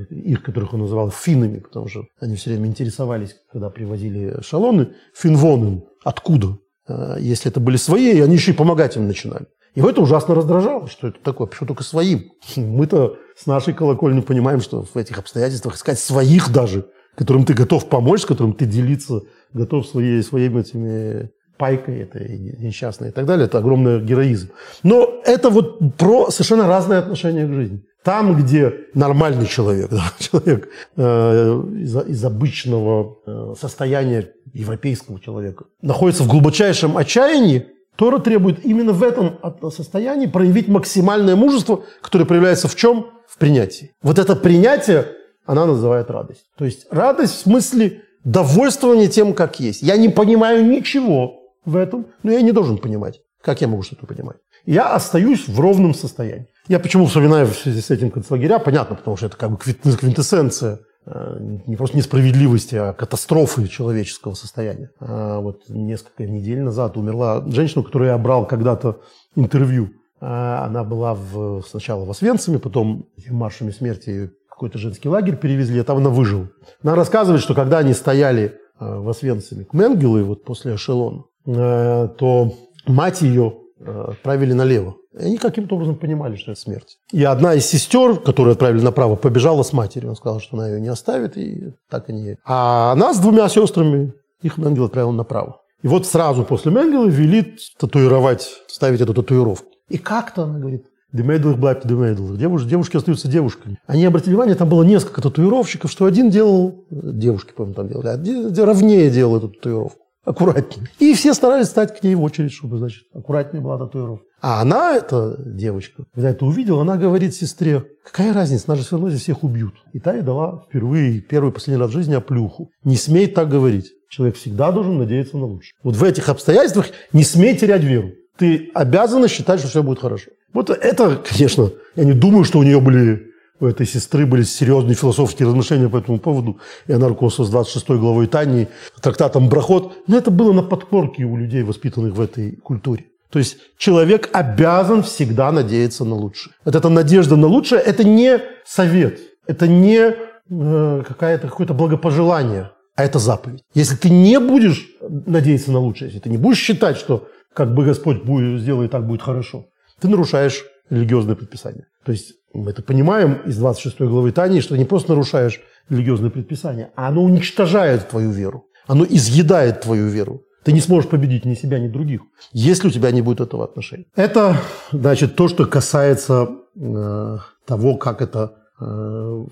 их, которых он называл финнами, потому что они все время интересовались, когда привозили шалоны, финвонен, откуда? Э, если это были свои, они еще и помогать им начинали. Его это ужасно раздражало, что это такое, почему только своим. [laughs] Мы-то с нашей колокольни понимаем, что в этих обстоятельствах искать своих даже, которым ты готов помочь, с которым ты делиться готов своей, своими этими пайкой это несчастной и так далее, это огромный героизм. Но это вот про совершенно разные отношения к жизни. Там, где нормальный человек, [laughs] да, человек э, из, из обычного э, состояния европейского человека, находится в глубочайшем отчаянии, Тора требует именно в этом состоянии проявить максимальное мужество, которое проявляется в чем? В принятии. Вот это принятие она называет радость. То есть радость в смысле довольствования тем, как есть. Я не понимаю ничего в этом, но я не должен понимать. Как я могу что-то понимать? Я остаюсь в ровном состоянии. Я почему вспоминаю в связи с этим концлагеря? Понятно, потому что это как бы квинтэссенция э, не просто несправедливости, а катастрофы человеческого состояния. А вот несколько недель назад умерла женщина, которую я брал когда-то интервью. А она была в, сначала в Освенциме, потом маршами смерти какой-то женский лагерь перевезли, а там она выжила. Она рассказывает, что когда они стояли э, в Освенциме к Менгелу, вот после эшелона, э, то мать ее отправили налево. И они каким-то образом понимали, что это смерть. И одна из сестер, которую отправили направо, побежала с матерью. Он сказал, что она ее не оставит, и так они... А она с двумя сестрами, их Менгел отправил направо. И вот сразу после Менгела велит татуировать, ставить эту татуировку. И как-то она говорит, Демейдлых блайбт демейдлых. Девушки, девушки остаются девушками. Они обратили внимание, там было несколько татуировщиков, что один делал, девушки, по-моему, там делали, а ровнее делал эту татуировку аккуратнее. И все старались стать к ней в очередь, чтобы, значит, аккуратнее была татуировка. А она, эта девочка, когда это увидела, она говорит сестре, какая разница, нас же все равно здесь всех убьют. И та ей дала впервые, первый последний раз в жизни оплюху. Не смей так говорить. Человек всегда должен надеяться на лучшее. Вот в этих обстоятельствах не смей терять веру. Ты обязана считать, что все будет хорошо. Вот это, конечно, я не думаю, что у нее были у этой сестры были серьезные философские размышления по этому поводу, и она руководствовалась 26 главой Тании, трактатом «Брахот». Но это было на подкорке у людей, воспитанных в этой культуре. То есть человек обязан всегда надеяться на лучшее. Вот эта надежда на лучшее – это не совет, это не э, какое-то какое благопожелание, а это заповедь. Если ты не будешь надеяться на лучшее, если ты не будешь считать, что как бы Господь будет, сделает, так будет хорошо, ты нарушаешь религиозное предписание. То есть мы это понимаем из 26 главы Тани, что не просто нарушаешь религиозное предписание, а оно уничтожает твою веру. Оно изъедает твою веру. Ты не сможешь победить ни себя, ни других, если у тебя не будет этого отношения. Это, значит, то, что касается э, того, как это э,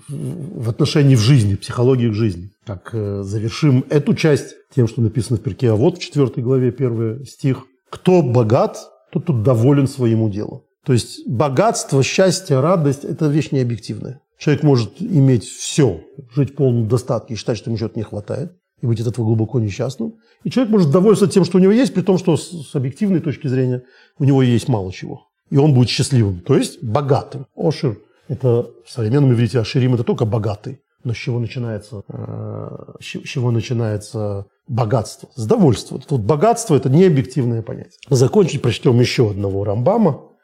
в отношении в жизни, психологии в жизни. Так, э, завершим эту часть тем, что написано в перке, а вот в 4 главе, первый стих. «Кто богат, тот тут доволен своему делу». То есть богатство, счастье, радость – это вещь необъективная. Человек может иметь все, жить в полном достатке и считать, что ему чего-то не хватает, и быть от этого глубоко несчастным. И человек может довольствоваться тем, что у него есть, при том, что с объективной точки зрения у него есть мало чего. И он будет счастливым, то есть богатым. Ошир – это в современном иврите Аширим – это только богатый. Но с чего начинается, э, с чего начинается богатство? С довольства. Вот богатство – это необъективное понятие. Закончить прочтем еще одного Рамбама –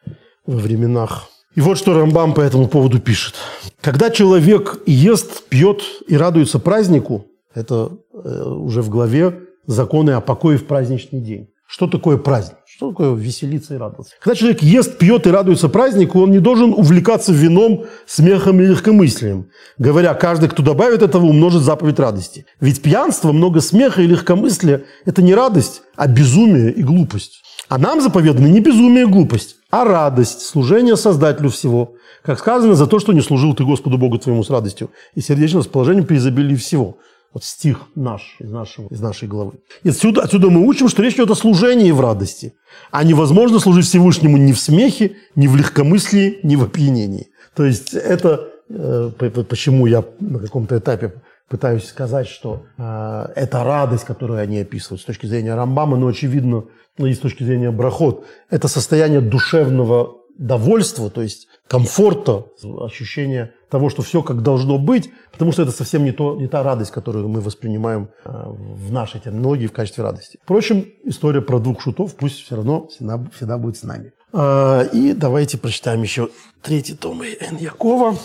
во временах. И вот что Рамбам по этому поводу пишет. Когда человек ест, пьет и радуется празднику, это э, уже в главе законы о покое в праздничный день. Что такое праздник? Что такое веселиться и радоваться? Когда человек ест, пьет и радуется празднику, он не должен увлекаться вином, смехом и легкомыслием. Говоря, каждый, кто добавит этого, умножит заповедь радости. Ведь пьянство, много смеха и легкомыслия – это не радость, а безумие и глупость. А нам заповеданы не безумие и глупость, а радость, служение Создателю всего. Как сказано, за то, что не служил ты Господу Богу твоему с радостью и сердечным расположением при изобилии всего. Вот стих наш из, нашего, из нашей главы. И отсюда, отсюда мы учим, что речь идет о служении в радости. А невозможно служить Всевышнему ни в смехе, ни в легкомыслии, ни в опьянении. То есть это э, почему я на каком-то этапе пытаюсь сказать, что э, это радость, которую они описывают с точки зрения Рамбама, но очевидно и с точки зрения Брахот, это состояние душевного довольства, то есть комфорта, ощущения того, что все как должно быть, потому что это совсем не, то, не та радость, которую мы воспринимаем э, в нашей терминологии в качестве радости. Впрочем, история про двух шутов пусть все равно всегда, всегда будет с нами. Э, и давайте прочитаем еще третий том Эн Якова.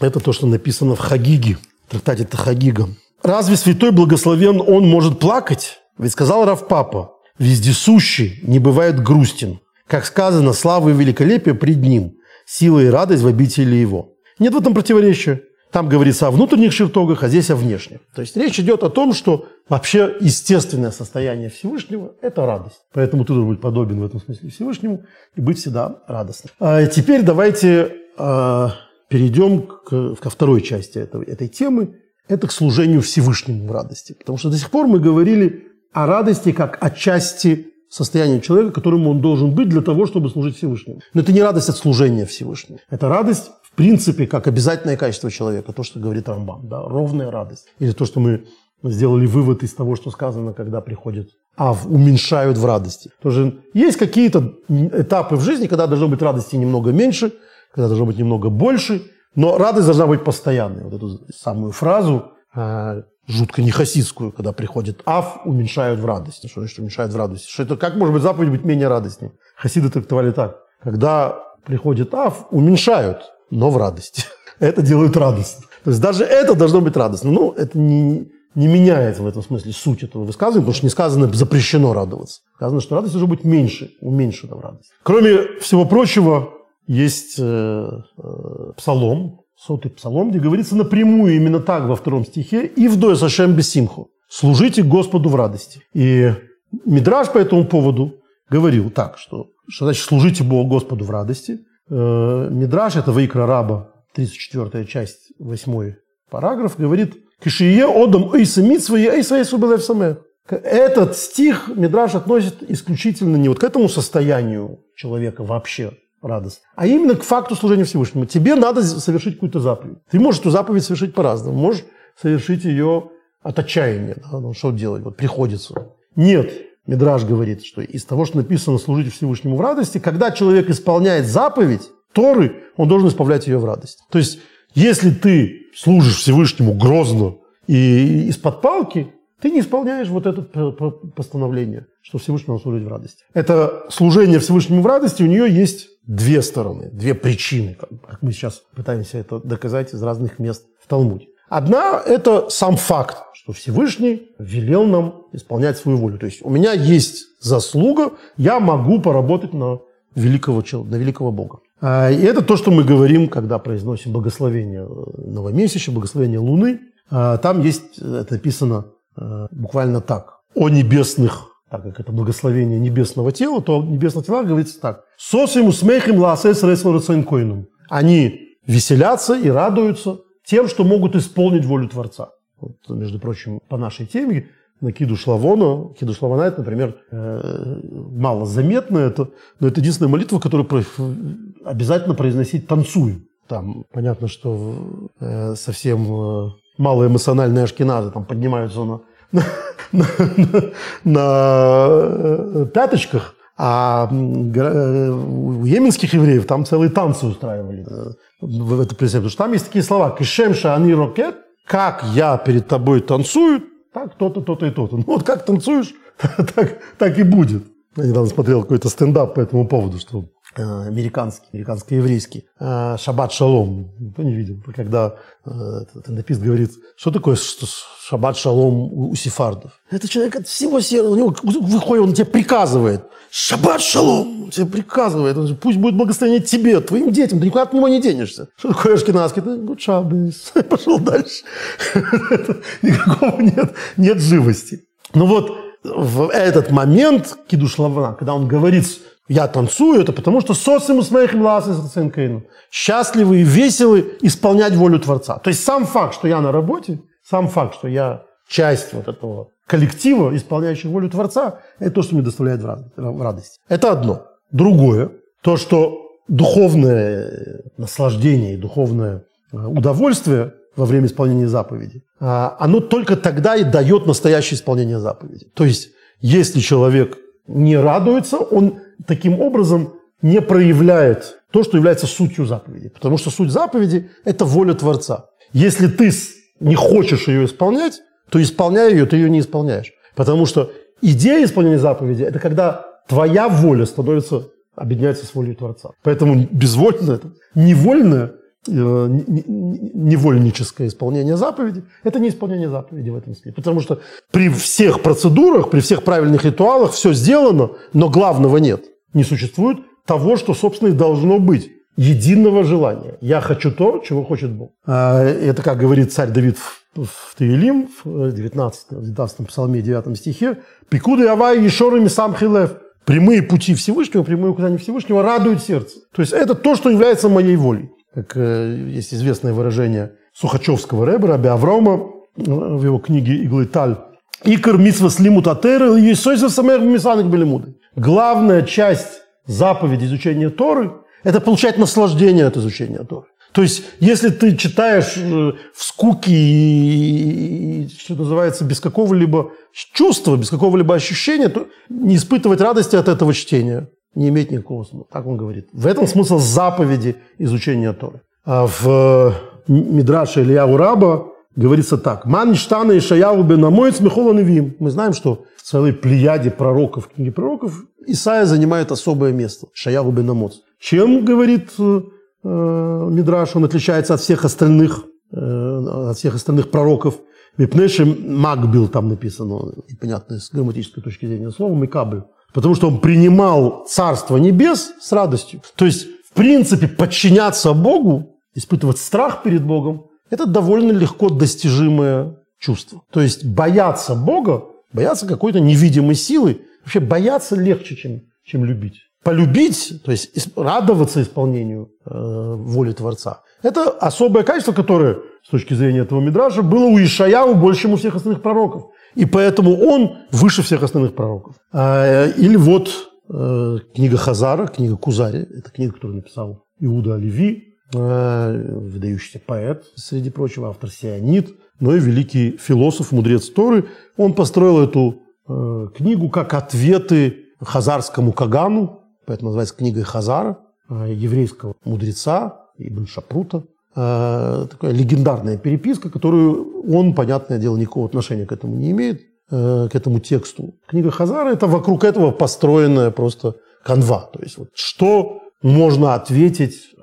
Это то, что написано в Хагиге, трактате Тахагига. «Разве святой благословен он может плакать? Ведь сказал Рав Папа, вездесущий не бывает грустен. Как сказано, слава и великолепие пред ним, сила и радость в обители его». Нет в этом противоречия. Там говорится о внутренних чертогах, а здесь о внешних. То есть речь идет о том, что вообще естественное состояние Всевышнего – это радость. Поэтому ты должен быть подобен в этом смысле Всевышнему и быть всегда радостным. А теперь давайте а, перейдем к, ко второй части этого, этой темы. Это к служению Всевышнему в радости. Потому что до сих пор мы говорили о радости как о части состояния человека, которым он должен быть для того, чтобы служить Всевышнему. Но это не радость от служения Всевышнему. Это радость в принципе, как обязательное качество человека, то, что говорит Рамбам, да, ровная радость. Или то, что мы сделали вывод из того, что сказано, когда приходит Ав, уменьшают в радости. Тоже есть какие-то этапы в жизни, когда должно быть радости немного меньше, когда должно быть немного больше, но радость должна быть постоянной. Вот эту самую фразу, э, жутко нехасидскую, когда приходит Ав, уменьшают в радости. Что значит уменьшают в радости? Что это, как может быть заповедь быть менее радостней? Хасиды трактовали так. Когда приходит Ав, уменьшают но в радости. [laughs] Это делает радость. То есть даже это должно быть радостно. Но ну, это не, не меняет в этом смысле суть этого высказывания, потому что не сказано запрещено радоваться. Сказано, что радость должна быть меньше, уменьшена в радость. Кроме всего прочего, есть э, э, псалом, сотый псалом, где говорится напрямую именно так во втором стихе «И вдой сашем бессимху» – «Служите Господу в радости». И Мидраж по этому поводу говорил так, что, что значит «служите Богу Господу в радости», Э, Мидраш, это Ваикра Раба, 34 часть, 8 параграф, говорит «Кишие одам эйса митсва и эйса эйсу самех». Этот стих Мидраш относит исключительно не вот к этому состоянию человека вообще, радость, а именно к факту служения Всевышнему. Тебе надо совершить какую-то заповедь. Ты можешь эту заповедь совершить по-разному. Можешь совершить ее от отчаяния. Да? Ну, что делать? Вот приходится. Нет, Мидраж говорит, что из того, что написано «служить Всевышнему в радости», когда человек исполняет заповедь Торы, он должен исправлять ее в радость. То есть, если ты служишь Всевышнему грозно и из-под палки, ты не исполняешь вот это постановление, что Всевышнему служить в радости. Это служение Всевышнему в радости, у нее есть две стороны, две причины, как мы сейчас пытаемся это доказать из разных мест в Талмуде. Одна – это сам факт, что Всевышний велел нам исполнять свою волю. То есть у меня есть заслуга, я могу поработать на великого, на великого Бога. А, и это то, что мы говорим, когда произносим благословение новомесяча, благословение Луны. А, там есть, это написано а, буквально так. О небесных, так как это благословение небесного тела, то о небесных телах говорится так. Сосим усмехим лаасес Они веселятся и радуются тем, что могут исполнить волю Творца. Вот, между прочим, по нашей теме, на Шлавона, Киду Шлавона, это, например, э, мало заметно, это, но это единственная молитва, которую обязательно произносить танцуя. Там понятно, что э, совсем э, малоэмоциональные ашкеназы там поднимаются на, на, на, пяточках, а у йеменских евреев там целые танцы устраивали в это призыв. Потому что там есть такие слова «Кишем шаани рокет», «Как я перед тобой танцую, так то-то, то-то и то-то». Ну вот как танцуешь, [laughs] так, так и будет. Я недавно смотрел какой-то стендап по этому поводу, что Э, американский, американско-еврейский, э, Шаббат Шалом, никто не видел, когда э, тендопист говорит, что такое Шаббат Шалом у сефардов. Это человек от всего сердца, у него выходит, он тебе приказывает, Шаббат Шалом, он тебе приказывает, он, пусть будет благословение тебе, твоим детям, ты никуда от него не денешься. Что такое ашкенадский? Ты гуд шаббис, пошел дальше. [laughs] Никакого нет, нет живости. Ну вот в этот момент Кидуш Лавна, когда он говорит я танцую, это потому что социум с моих счастливы и веселы исполнять волю Творца. То есть сам факт, что я на работе, сам факт, что я часть вот этого коллектива, исполняющих волю Творца, это то, что мне доставляет радость. Это одно. Другое, то, что духовное наслаждение и духовное э, удовольствие во время исполнения заповеди, а, оно только тогда и дает настоящее исполнение заповеди. То есть, если человек не радуется, он таким образом не проявляет то, что является сутью заповеди. Потому что суть заповеди – это воля Творца. Если ты не хочешь ее исполнять, то исполняя ее, ты ее не исполняешь. Потому что идея исполнения заповеди – это когда твоя воля становится, объединяется с волей Творца. Поэтому безвольное, невольное, э, невольническое исполнение заповеди – это не исполнение заповеди в этом смысле. Потому что при всех процедурах, при всех правильных ритуалах все сделано, но главного нет. Не существует того, что, собственно, и должно быть единого желания. Я хочу то, чего хочет Бог. А, это, как говорит царь Давид в, Таилим, в 19, 19 псалме, 9 стихе, «Пикуды авай ешорами сам хилев». Прямые пути Всевышнего, прямые указания Всевышнего радуют сердце. То есть это то, что является моей волей. Как э, есть известное выражение Сухачевского рэба, Раби Аврома, э, в его книге «Иглы Таль», Икр митсва слимут атеры, и самер мисанок белемуды. Главная часть заповеди изучения Торы – это получать наслаждение от изучения Торы. То есть, если ты читаешь э, в скуке и, что называется, без какого-либо чувства, без какого-либо ощущения, то не испытывать радости от этого чтения не имеет никакого смысла. Так он говорит. В этом смысл заповеди изучения Торы. А в э, Мидраше Илья Ураба говорится так. «Ман штана и шаяу бенамоец михола невим». Мы знаем, что в целой плеяде пророков, книги пророков, Исаия занимает особое место. Шаяу бенамоц. Чем, говорит э, э, Мидраш, он отличается от всех остальных, э, от всех остальных пророков? Мипнеши Макбил там написано, непонятно с грамматической точки зрения слова, Микабель. Потому что он принимал Царство Небес с радостью. То есть, в принципе, подчиняться Богу, испытывать страх перед Богом, это довольно легко достижимое чувство. То есть бояться Бога, бояться какой-то невидимой силы, вообще бояться легче, чем, чем любить. Полюбить, то есть радоваться исполнению э, воли Творца, это особое качество, которое, с точки зрения этого Мидража, было у Ишаяу больше, чем у всех остальных пророков. И поэтому он выше всех остальных пророков. А, или вот э, книга Хазара, книга Кузари, это книга, которую написал Иуда Оливи, Э, выдающийся поэт, среди прочего, автор «Сионит», но и великий философ, мудрец Торы. Он построил эту э, книгу как ответы хазарскому Кагану, поэтому называется книгой Хазара, э, еврейского мудреца Ибн Шапрута. Э, такая легендарная переписка, которую он, понятное дело, никакого отношения к этому не имеет, э, к этому тексту. Книга Хазара – это вокруг этого построенная просто канва. То есть вот что можно ответить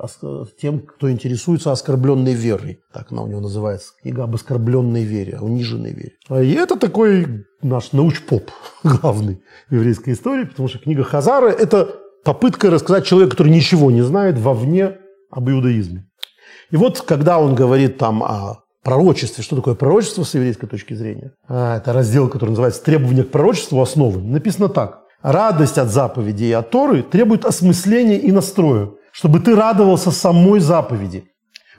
тем, кто интересуется оскорбленной верой. Так она у него называется. Книга об оскорбленной вере, о униженной вере. И это такой наш научпоп [laughs] главный в еврейской истории, потому что книга Хазара – это попытка рассказать человеку, который ничего не знает, вовне об иудаизме. И вот, когда он говорит там о пророчестве, что такое пророчество с еврейской точки зрения, а, это раздел, который называется «Требования к пророчеству основы», написано так. Радость от заповеди и от Торы требует осмысления и настроя, чтобы ты радовался самой заповеди,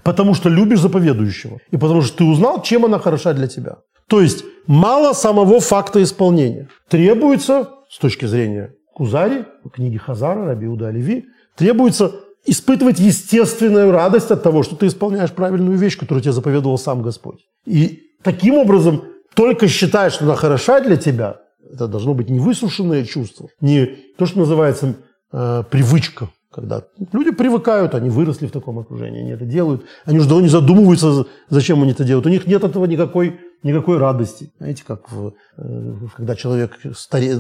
потому что любишь заповедующего, и потому что ты узнал, чем она хороша для тебя. То есть мало самого факта исполнения. Требуется, с точки зрения Кузари, книги Хазара, Рабиуда Оливи, требуется испытывать естественную радость от того, что ты исполняешь правильную вещь, которую тебе заповедовал сам Господь. И таким образом только считаешь, что она хороша для тебя, это должно быть не высушенное чувство, не то, что называется э, привычка, когда люди привыкают, они выросли в таком окружении, они это делают, они уже давно не задумываются, зачем они это делают. У них нет этого никакой, никакой радости. Знаете, как в, э, когда человек старе,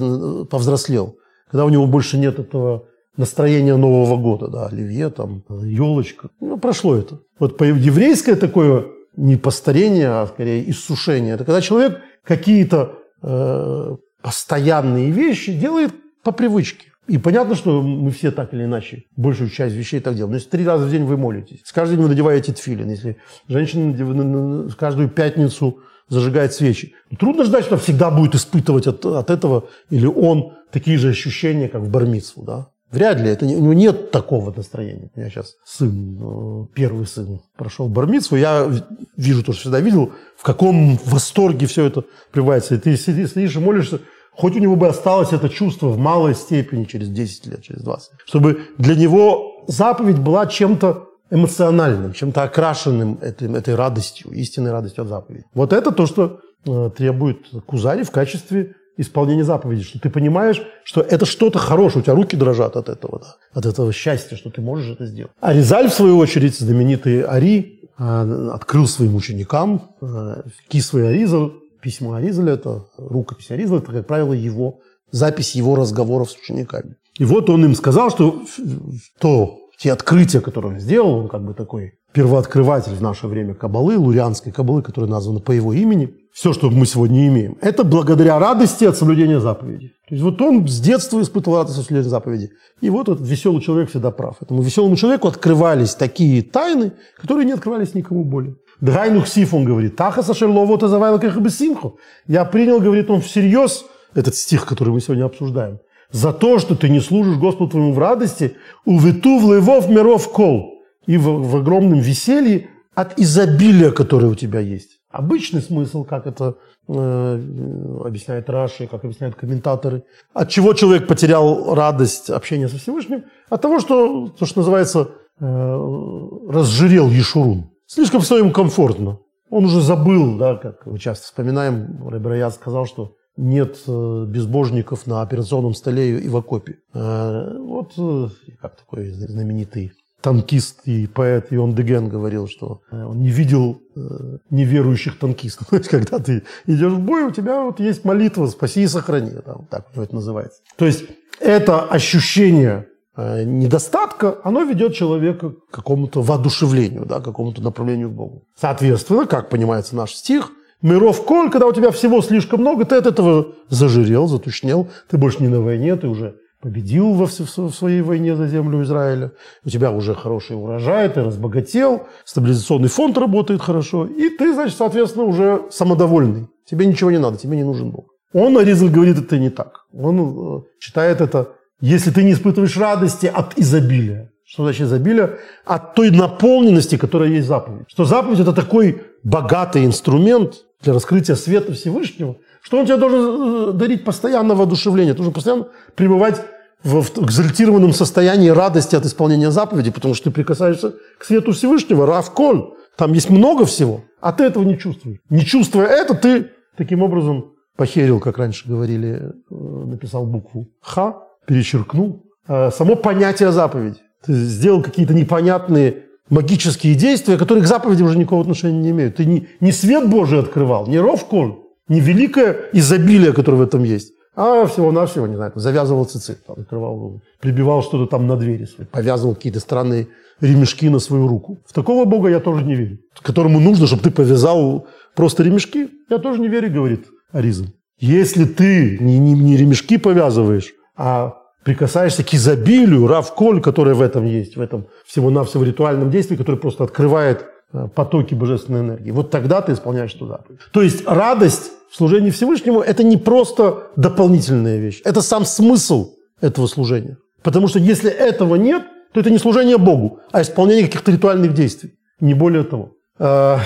повзрослел, когда у него больше нет этого настроения Нового года, да, оливье, там, елочка. Ну, прошло это. Вот еврейское такое не постарение, а скорее иссушение. Это когда человек какие-то э, постоянные вещи делает по привычке. И понятно, что мы все так или иначе большую часть вещей так делаем. Но если три раза в день вы молитесь, с каждый день вы надеваете тфилин, если женщина каждую пятницу зажигает свечи, трудно ждать, что всегда будет испытывать от, от этого или он такие же ощущения, как в бармицу, да? Вряд ли. Это, у него нет такого настроения. У меня сейчас сын, э, первый сын, прошел бармицу. Я вижу то, что всегда видел, в каком восторге все это прививается. И ты сидишь, сидишь и молишься, хоть у него бы осталось это чувство в малой степени через 10 лет, через 20. Чтобы для него заповедь была чем-то эмоциональным, чем-то окрашенным этой, этой радостью, истинной радостью от заповеди. Вот это то, что э, требует Кузари в качестве исполнения заповеди, что ты понимаешь, что это что-то хорошее, у тебя руки дрожат от этого, да, от этого счастья, что ты можешь это сделать. А Ризаль, в свою очередь, знаменитый Ари, э, открыл своим ученикам э, кисвы Аризаль, письмо Аризаля, это рукопись Аризаля, это, как правило, его запись его разговоров с учениками. И вот он им сказал, что то, те открытия, которые он сделал, он как бы такой первооткрыватель в наше время кабалы, лурианской кабалы, которая названа по его имени, все, что мы сегодня имеем, это благодаря радости от соблюдения заповедей. То есть вот он с детства испытывал радость от соблюдения заповедей. И вот этот веселый человек всегда прав. Этому веселому человеку открывались такие тайны, которые не открывались никому более. Драйнух Сиф, он говорит, Таха Сашерлово Тазавайла Кахабесимху. Я принял, говорит он, всерьез этот стих, который мы сегодня обсуждаем. За то, что ты не служишь Господу твоему в радости, увиту в левов миров кол. И в, в огромном веселье от изобилия, которое у тебя есть. Обычный смысл, как это э, объясняет Раши, как объясняют комментаторы. От чего человек потерял радость общения со Всевышним? От того, что, то, что называется, э, разжирел Ешурун. Слишком все комфортно. Он уже забыл, да, как мы часто вспоминаем, Рабраяд сказал, что нет э, безбожников на операционном столе и в окопе. Вот как такой знаменитый танкист и поэт Ион Деген говорил, что он не видел неверующих танкистов. [laughs] То есть, когда ты идешь в бой, у тебя вот есть молитва «Спаси и сохрани». Там, так это называется. То есть, это ощущение недостатка, оно ведет человека к какому-то воодушевлению, да, к какому-то направлению к Богу. Соответственно, как понимается наш стих, Миров коль, когда у тебя всего слишком много, ты от этого зажирел, затушнел, ты больше не на войне, ты уже победил во, в своей войне за землю Израиля, у тебя уже хороший урожай, ты разбогател, стабилизационный фонд работает хорошо, и ты, значит, соответственно, уже самодовольный. Тебе ничего не надо, тебе не нужен Бог. Он, Аризаль, говорит, это не так. Он э, считает это, если ты не испытываешь радости от изобилия. Что значит изобилие? От той наполненности, которая есть заповедь. Что заповедь – это такой богатый инструмент, для раскрытия света Всевышнего, что он тебе должен э, дарить постоянно воодушевление, должен постоянно пребывать в, экзальтированном состоянии радости от исполнения заповеди, потому что ты прикасаешься к свету Всевышнего, Равколь, там есть много всего, а ты этого не чувствуешь. Не чувствуя это, ты таким образом похерил, как раньше говорили, э, написал букву Х, перечеркнул. Э, само понятие заповеди. Ты сделал какие-то непонятные магические действия, которые к заповеди уже никакого отношения не имеют. Ты не, не свет Божий открывал, не ровкон, не великое изобилие, которое в этом есть, а всего-навсего, не знаю, завязывал цицит, там, открывал, прибивал что-то там на двери, свои, повязывал какие-то странные ремешки на свою руку. В такого Бога я тоже не верю, которому нужно, чтобы ты повязал просто ремешки. Я тоже не верю, говорит Ариза. Если ты не, не, не ремешки повязываешь, а прикасаешься к изобилию, равколь, которое в этом есть, в этом всего-навсего ритуальном действии, которое просто открывает э, потоки божественной энергии. Вот тогда ты исполняешь заповедь. То есть радость в служении Всевышнему – это не просто дополнительная вещь, это сам смысл этого служения. Потому что если этого нет, то это не служение Богу, а исполнение каких-то ритуальных действий. Не более того. Э,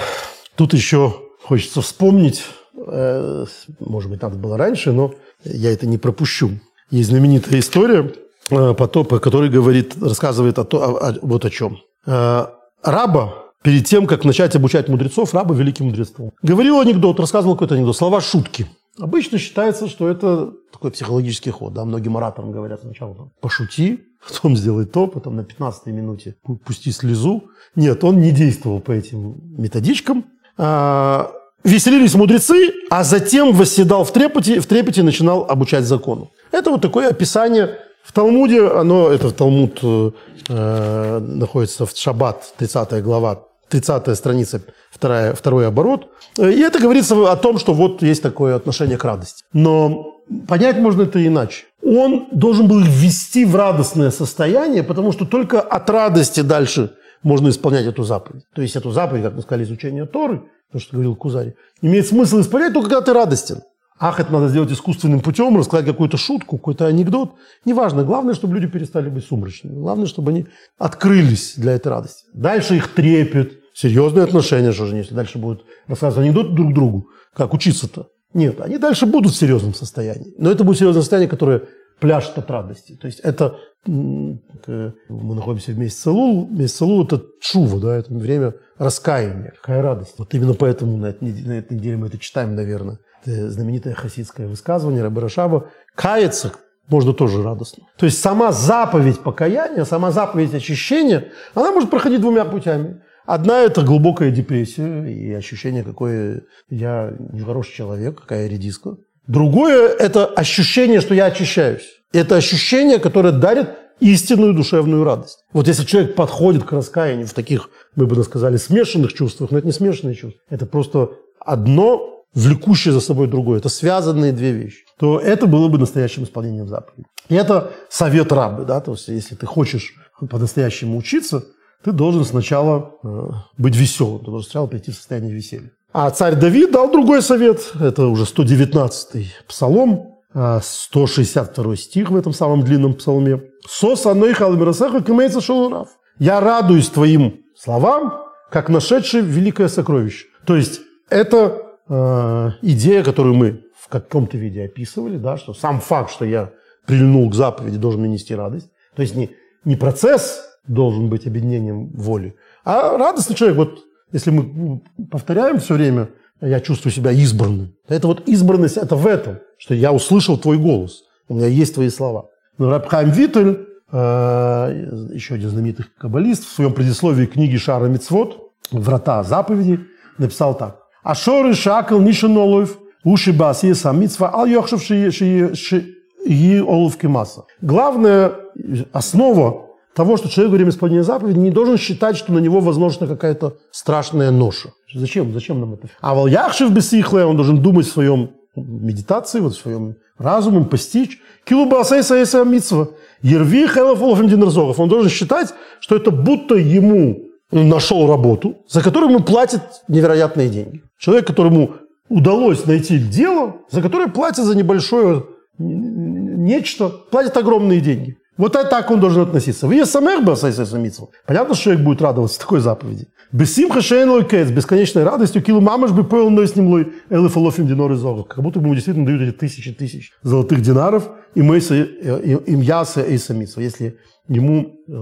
тут еще хочется вспомнить, э, может быть, надо было раньше, но я это не пропущу. Есть знаменитая история э, потопа, который говорит, рассказывает о, то, о, о, вот о чем. Э, раба, перед тем, как начать обучать мудрецов, раба великим мудрецом. Говорил анекдот, рассказывал какой-то анекдот, слова шутки. Обычно считается, что это такой психологический ход. Да? Многим ораторам говорят сначала там, пошути, [laughs] потом сделай то, потом на 15-й минуте пусти слезу. Нет, он не действовал по этим методичкам. А, веселились мудрецы, а затем восседал в трепете, в трепете начинал обучать закону. Это вот такое описание в Талмуде, оно, это в Талмуд э, э находится в Шаббат, 30 глава, 30 страница, вторая, второй оборот. И это говорится о том, что вот есть такое отношение к радости. Но понять можно это иначе. Он должен был ввести в радостное состояние, потому что только от радости дальше можно исполнять эту заповедь. То есть эту заповедь, как мы сказали, изучение Торы, то, что говорил Кузари, имеет смысл исполнять только когда ты радостен. Ах, это надо сделать искусственным путем, рассказать какую-то шутку, какой-то анекдот. Неважно. Главное, чтобы люди перестали быть сумрачными. Главное, чтобы они открылись для этой радости. Дальше их трепет. Серьезные отношения, что же, если дальше будут рассказывать анекдот друг другу. Как учиться-то? Нет, они дальше будут в серьезном состоянии. Но это будет серьезное состояние, которое пляшет от радости. То есть это мы находимся в месяц Салул. Месяц Салул – это чува, да, это время раскаяния. Какая радость. Вот именно поэтому на этой, на этой неделе мы это читаем, наверное. Это знаменитое хасидское высказывание Рабы Рашаба. Каяться можно тоже радостно. То есть сама заповедь покаяния, сама заповедь очищения, она может проходить двумя путями. Одна – это глубокая депрессия и ощущение, какой я нехороший человек, какая редиска. Другое – это ощущение, что я очищаюсь. Это ощущение, которое дарит истинную душевную радость. Вот если человек подходит к раскаянию в таких, мы бы сказали, смешанных чувствах, но это не смешанные чувства, это просто одно влекущее за собой другое. Это связанные две вещи. То это было бы настоящим исполнением заповеди. И это совет рабы. Да? То есть если ты хочешь по-настоящему учиться, ты должен сначала э, быть веселым, ты должен сначала прийти в состояние веселья. А царь Давид дал другой совет, это уже 119-й псалом, 162 э, стих в этом самом длинном псалме. «Сос аной халмирасеха кемейца шолурав». «Я радуюсь твоим словам, как нашедший великое сокровище». То есть это э, идея, которую мы в каком-то виде описывали, да, что сам факт, что я прильнул к заповеди, должен мне нести радость. То есть не, не процесс должен быть объединением воли. А радостный человек, вот если мы повторяем все время, я чувствую себя избранным. Это вот избранность, это в этом, что я услышал твой голос, у меня есть твои слова. Но Рабхайм Виттель, э, еще один знаменитый каббалист, в своем предисловии книги Шара Мицвод «Врата заповеди» написал так. «Ашоры шакал нишанолов, уши бас есам митцва, ал йохшев ши олов кемаса». Главная основа того, что человек во время исполнения заповеди не должен считать, что на него возможна какая-то страшная ноша. Зачем? Зачем нам это? А вальяхшив бесихле, он должен думать в своем медитации, вот в своем разуме, постичь. Килубасей саеса митсва. Ерви хелов Он должен считать, что это будто ему нашел работу, за которую ему платят невероятные деньги. Человек, которому удалось найти дело, за которое платят за небольшое нечто, платят огромные деньги. Вот это так он должен относиться. Вы самых бы Понятно, что человек будет радоваться такой заповеди. Бесимха шейн кэц, бесконечной радостью, килу мамаш бы поел но с ним лой элефалофим динор из Как будто бы ему действительно дают эти тысячи тысяч золотых динаров и мейса, им яса и самицу, если ему э,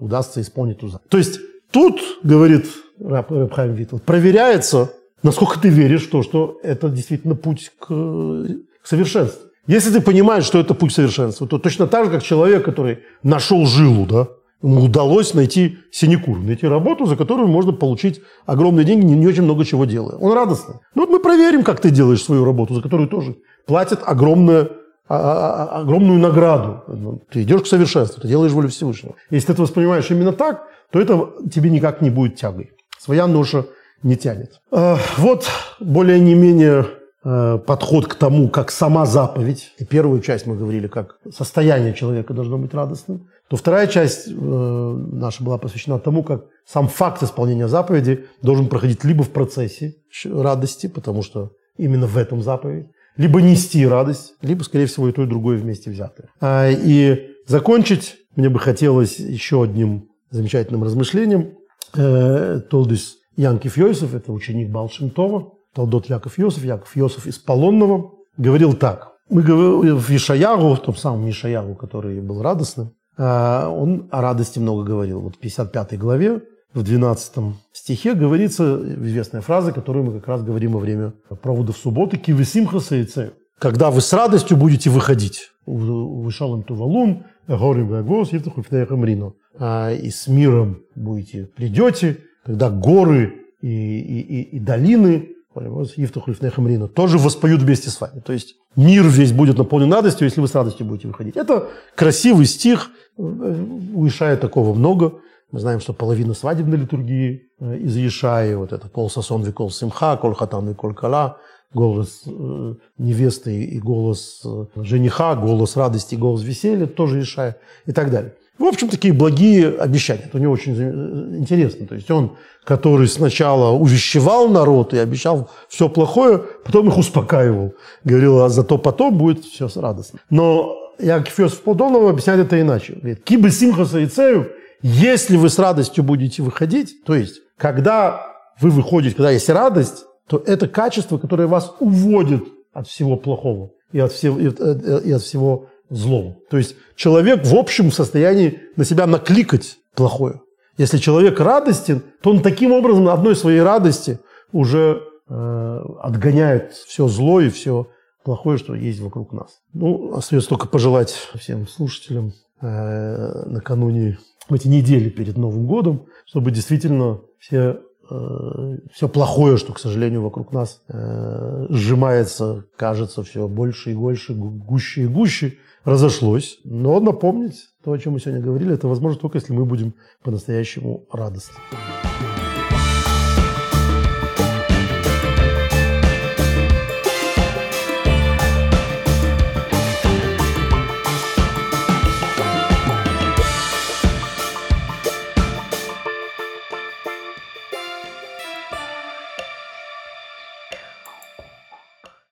удастся исполнить ту заповедь. То есть тут, говорит Рабхайм Витл, проверяется, насколько ты веришь в то, что это действительно путь к, к совершенству. Если ты понимаешь, что это путь совершенства, то точно так же, как человек, который нашел жилу, да, ему удалось найти синекур, найти работу, за которую можно получить огромные деньги, не, не очень много чего делая. Он радостный. Ну вот мы проверим, как ты делаешь свою работу, за которую тоже платят огромное, а, а, а, огромную награду. Ну, ты идешь к совершенству, ты делаешь волю Всевышнего. Если ты это воспринимаешь именно так, то это тебе никак не будет тягой. Своя ноша не тянет. Вот более не менее Э, подход к тому, как сама заповедь, первую часть мы говорили, как состояние человека должно быть радостным, то вторая часть э, наша была посвящена тому, как сам факт исполнения заповеди должен проходить либо в процессе радости, потому что именно в этом заповедь, либо нести радость, либо, скорее всего, и то, и другое вместе взятое. А, и закончить мне бы хотелось еще одним замечательным размышлением. Э, Толдис Янкив Йосиф, это ученик Балшинтова, Талдот Яков Йосиф, Яков Йосиф из Полонного, говорил так. Мы говорим в Ишаягу, в том самом Ишаягу, который был радостным, а, он о радости много говорил. Вот в 55 главе, в 12 стихе говорится известная фраза, которую мы как раз говорим во время проводов субботы «Кивесимха сейце». Когда вы с радостью будете выходить. Вышел им тувалун, горем гагос, и с миром будете, придете, когда горы и, и, и, и долины тоже воспоют вместе с вами. То есть мир весь будет наполнен радостью, если вы с радостью будете выходить. Это красивый стих, у Ишая такого много. Мы знаем, что половина свадебной литургии э, из Ишаи, вот это кол сосон кол симха, кол хатан и кол кала, голос э, невесты и голос э, жениха, голос радости, голос веселья, тоже Ишая и так далее. В общем, такие благие обещания. Это у него очень интересно. То есть он, который сначала увещевал народ и обещал все плохое, потом их успокаивал. Говорил, а зато потом будет все радостно. Но Яков Йосиф Платонов объясняет это иначе. Говорит, кибы симхаса и цею, если вы с радостью будете выходить, то есть, когда вы выходите, когда есть радость, то это качество, которое вас уводит от всего плохого и от всего, и от, и от всего злом. То есть человек в общем состоянии на себя накликать плохое. Если человек радостен, то он таким образом одной своей радости уже э, отгоняет все зло и все плохое, что есть вокруг нас. Ну, остается только пожелать всем слушателям э, накануне, в эти недели перед Новым годом, чтобы действительно все все плохое, что, к сожалению, вокруг нас э, сжимается, кажется, все больше и больше, гуще и гуще, разошлось. Но напомнить то, о чем мы сегодня говорили, это возможно только, если мы будем по-настоящему радостны.